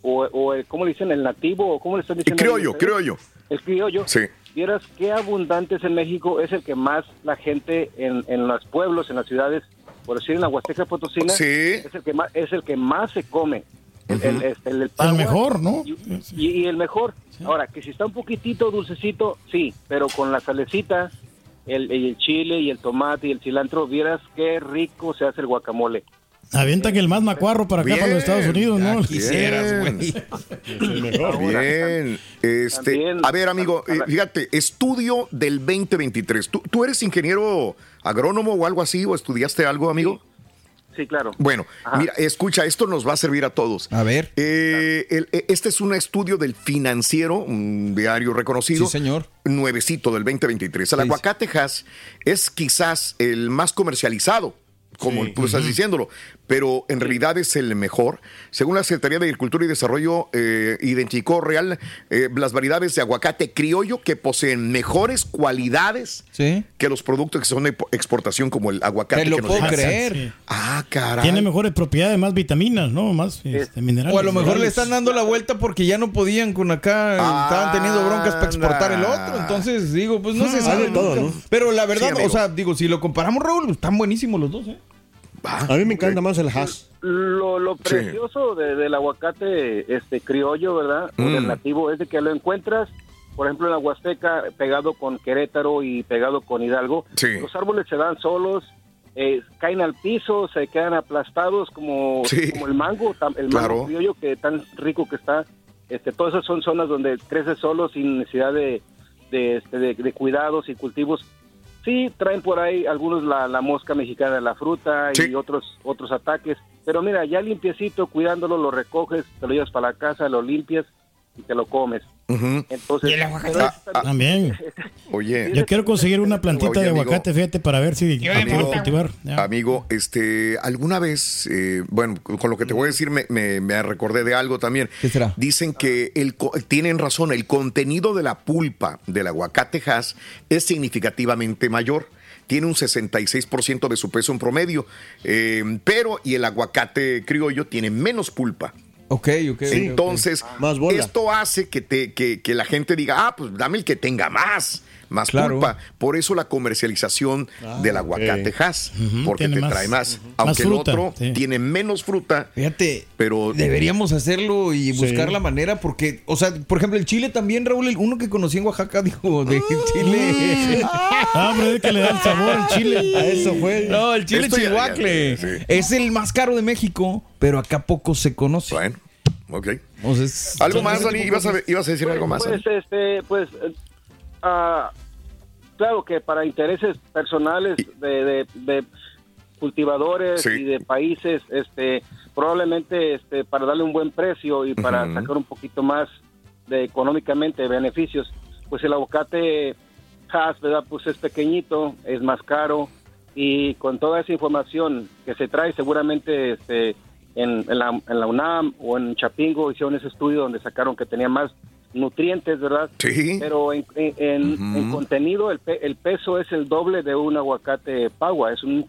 o, o el, ¿cómo le dicen? El nativo, o ¿cómo le están El diciendo? criollo, ustedes? criollo. El criollo. Sí. Vieras qué abundante es en México, es el que más la gente en, en los pueblos, en las ciudades, por decir en la Huasteca Potosina, Sí. es el que más, es el que más se come. El, el- mejor, ¿no? Y, y el mejor. Ahora, que si está un poquitito dulcecito, sí, pero con la salecita, el, el chile y el tomate y el cilantro, vieras qué rico se hace el guacamole. Avienta que el más macuarro para acá, para los Estados Unidos, ¿no? Quisieras, güey. *laughs* Bien. Este, a ver, amigo, eh, fíjate, estudio del 2023. ¿Tú, ¿Tú eres ingeniero agrónomo o algo así? ¿O estudiaste algo, amigo? Sí, claro. Bueno, mira, escucha, esto nos va a servir a todos. A ver. Eh, el- eh, este es un estudio del financiero, un diario reconocido. Sí, señor. Nuevecito del 2023. El Sí, sí. aguacate Hass es quizás el más comercializado, como tú estás diciéndolo, pero en realidad es el mejor. Según la Secretaría de Agricultura y Desarrollo, eh, identificó real eh, las variedades de aguacate criollo que poseen mejores cualidades Sí. que los productos que son de exportación, como el aguacate. Te lo que puedo creer. Sí. Ah, caray. Tiene mejores propiedades, más vitaminas, ¿no? Más este, minerales. O a lo mejor le están dando la vuelta porque ya no podían con acá, estaban teniendo broncas para exportar el otro. Entonces, digo, pues no se Hay sabe todo. ¿no? Pero la verdad, o sea, digo, si lo comparamos, Raúl, están buenísimos los dos, ¿eh? A mí me encanta más el hash. Lo, lo Sí. precioso de- del aguacate este criollo, ¿verdad? O Mm. del nativo es de que lo encuentras, por ejemplo, en la Huasteca, pegado con Querétaro y pegado con Hidalgo. Sí. Los árboles se dan solos, eh, caen al piso, se quedan aplastados como, Sí. como el mango, el Claro. mango criollo que tan rico que está. Este, todas esas son zonas donde crece solo sin necesidad de, de, este, de- de cuidados y cultivos. Sí, traen por ahí algunos la, la mosca mexicana de la fruta Sí. y otros otros ataques. Pero mira, ya limpiecito, cuidándolo, lo recoges, te lo llevas para la casa, lo limpias y te lo comes. Entonces, pero Ah, es- ah, También. *laughs* Oye. Yo quiero conseguir una plantita Oye, de amigo. aguacate, fíjate, para ver si la Amigo, puedo cultivar. Ya. Amigo, este, alguna vez, eh, bueno, con lo que te voy a decir me, me- me recordé de algo también. ¿Qué será? Dicen que el, tienen razón, el contenido de la pulpa del aguacate Hass es significativamente mayor. Tiene un 66% de su peso en promedio, eh, pero y el aguacate criollo tiene menos pulpa. Ok, ok. Entonces, ok. Más bola. esto hace que, te, que, que la gente diga, ah, pues dame el que tenga más, más Claro. pulpa. Por eso la comercialización del aguacate Hass, porque tiene te más- trae más. Aunque Más el otro sí. tiene menos fruta, Fíjate, pero deberíamos hacerlo y buscar Sí. la manera porque, o sea, por ejemplo, el chile también, Raúl, el uno que conocí en Oaxaca *laughs* dijo de chile. Ah, hombre, es que le da el sabor al chile. A eso fue. No, el chile chihuacle. sí. Es el más caro de México, pero acá poco se conoce. bueno, ok. ¿Algo más, Dani? ¿Ibas a, ibas a decir algo más? Pues, este, pues, ah, claro que para intereses personales de, de- de cultivadores Sí. y de países, este, probablemente, este, para darle un buen precio y para sacar un poquito más de económicamente beneficios, pues el aguacate Hass, ¿verdad? Pues es pequeñito, es más caro y con toda esa información que se trae seguramente, este, en, en la, en la UNAM o en Chapingo hicieron ese estudio donde sacaron que tenía más nutrientes, ¿verdad? Sí. Pero en, en- en- Ujú. en contenido el, pe- el peso es el doble de un aguacate pagua, es un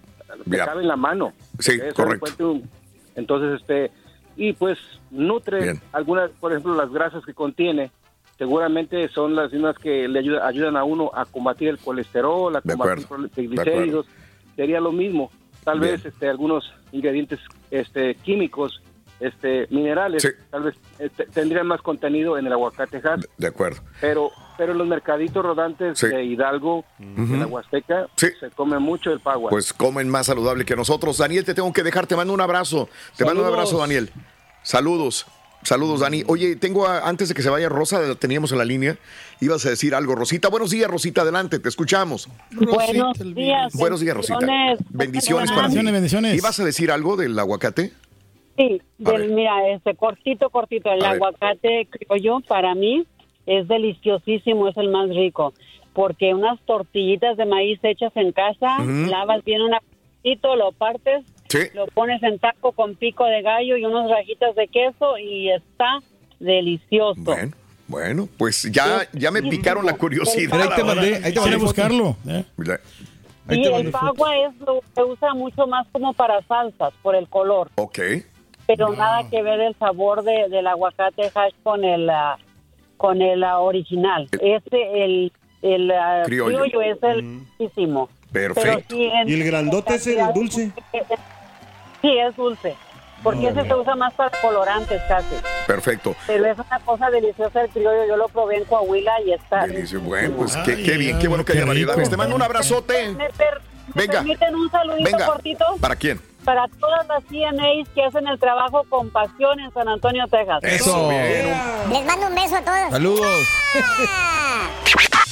te cabe en la mano. Sí, correcto. un- entonces este y pues nutre Bien. algunas, por ejemplo, las grasas que contiene seguramente son las mismas que le ayuda- ayudan a uno a combatir el colesterol, a combatir los triglicéridos. Sería lo mismo. Tal Bien. vez este algunos ingredientes este químicos este minerales Sí. tal vez este, tendrían más contenido en el aguacate Hass De acuerdo. pero pero en los mercaditos rodantes Sí. de Hidalgo, de la Huasteca, Sí. se come mucho el pagua. Pues comen más saludable que nosotros. Daniel, te tengo que dejar. Te mando un abrazo. Te mando un abrazo, Daniel. Saludos. Saludos, Dani. Oye, tengo a- antes de que se vaya Rosa, la teníamos en la línea. Ibas a decir algo, Rosita. Buenos días, Rosita. Adelante, te escuchamos. Buenos días. Buenos días, Rosita. Bendiciones para ti. Bendiciones, bendiciones. ¿Ibas a decir algo del aguacate? Sí, A del- mira, este cortito, cortito. El A ver. aguacate criollo para mí es deliciosísimo, es el más rico. Porque unas tortillitas de maíz hechas en casa, Ujú. lavas bien un apetito, lo partes, Sí. lo pones en taco con pico de gallo y unas rajitas de queso y está delicioso. Bueno, bueno, pues ya, ya me picaron la curiosidad. Pero ahí te mandé, ahí te Quiere mandé foto. buscarlo. ¿eh? Y te el pagua es lo se usa mucho más como para salsas por el color, Ok. Pero nada que ver el sabor de, del aguacate hash con el ah, con el ah, original. Este el el ah, Criollo. criollo. es el riquísimo. Pero Perfecto. sí, en- ¿Y el grandote es el dulce? Sí, es dulce. Porque ese se usa más para colorantes casi. Perfecto. Pero es una cosa deliciosa el criollo. Yo lo probé en Coahuila y está. Delicioso. Bueno, pues Ay, qué, qué bien, qué bueno que haya variedades. rico. Te mando un abrazote. ¿Me, per- me Venga. permiten un saludito Venga. cortito? ¿Para quién? Para todas las CNAs que hacen el trabajo con pasión en San Antonio, Texas. Eso. Les mando un beso a todos. Saludos.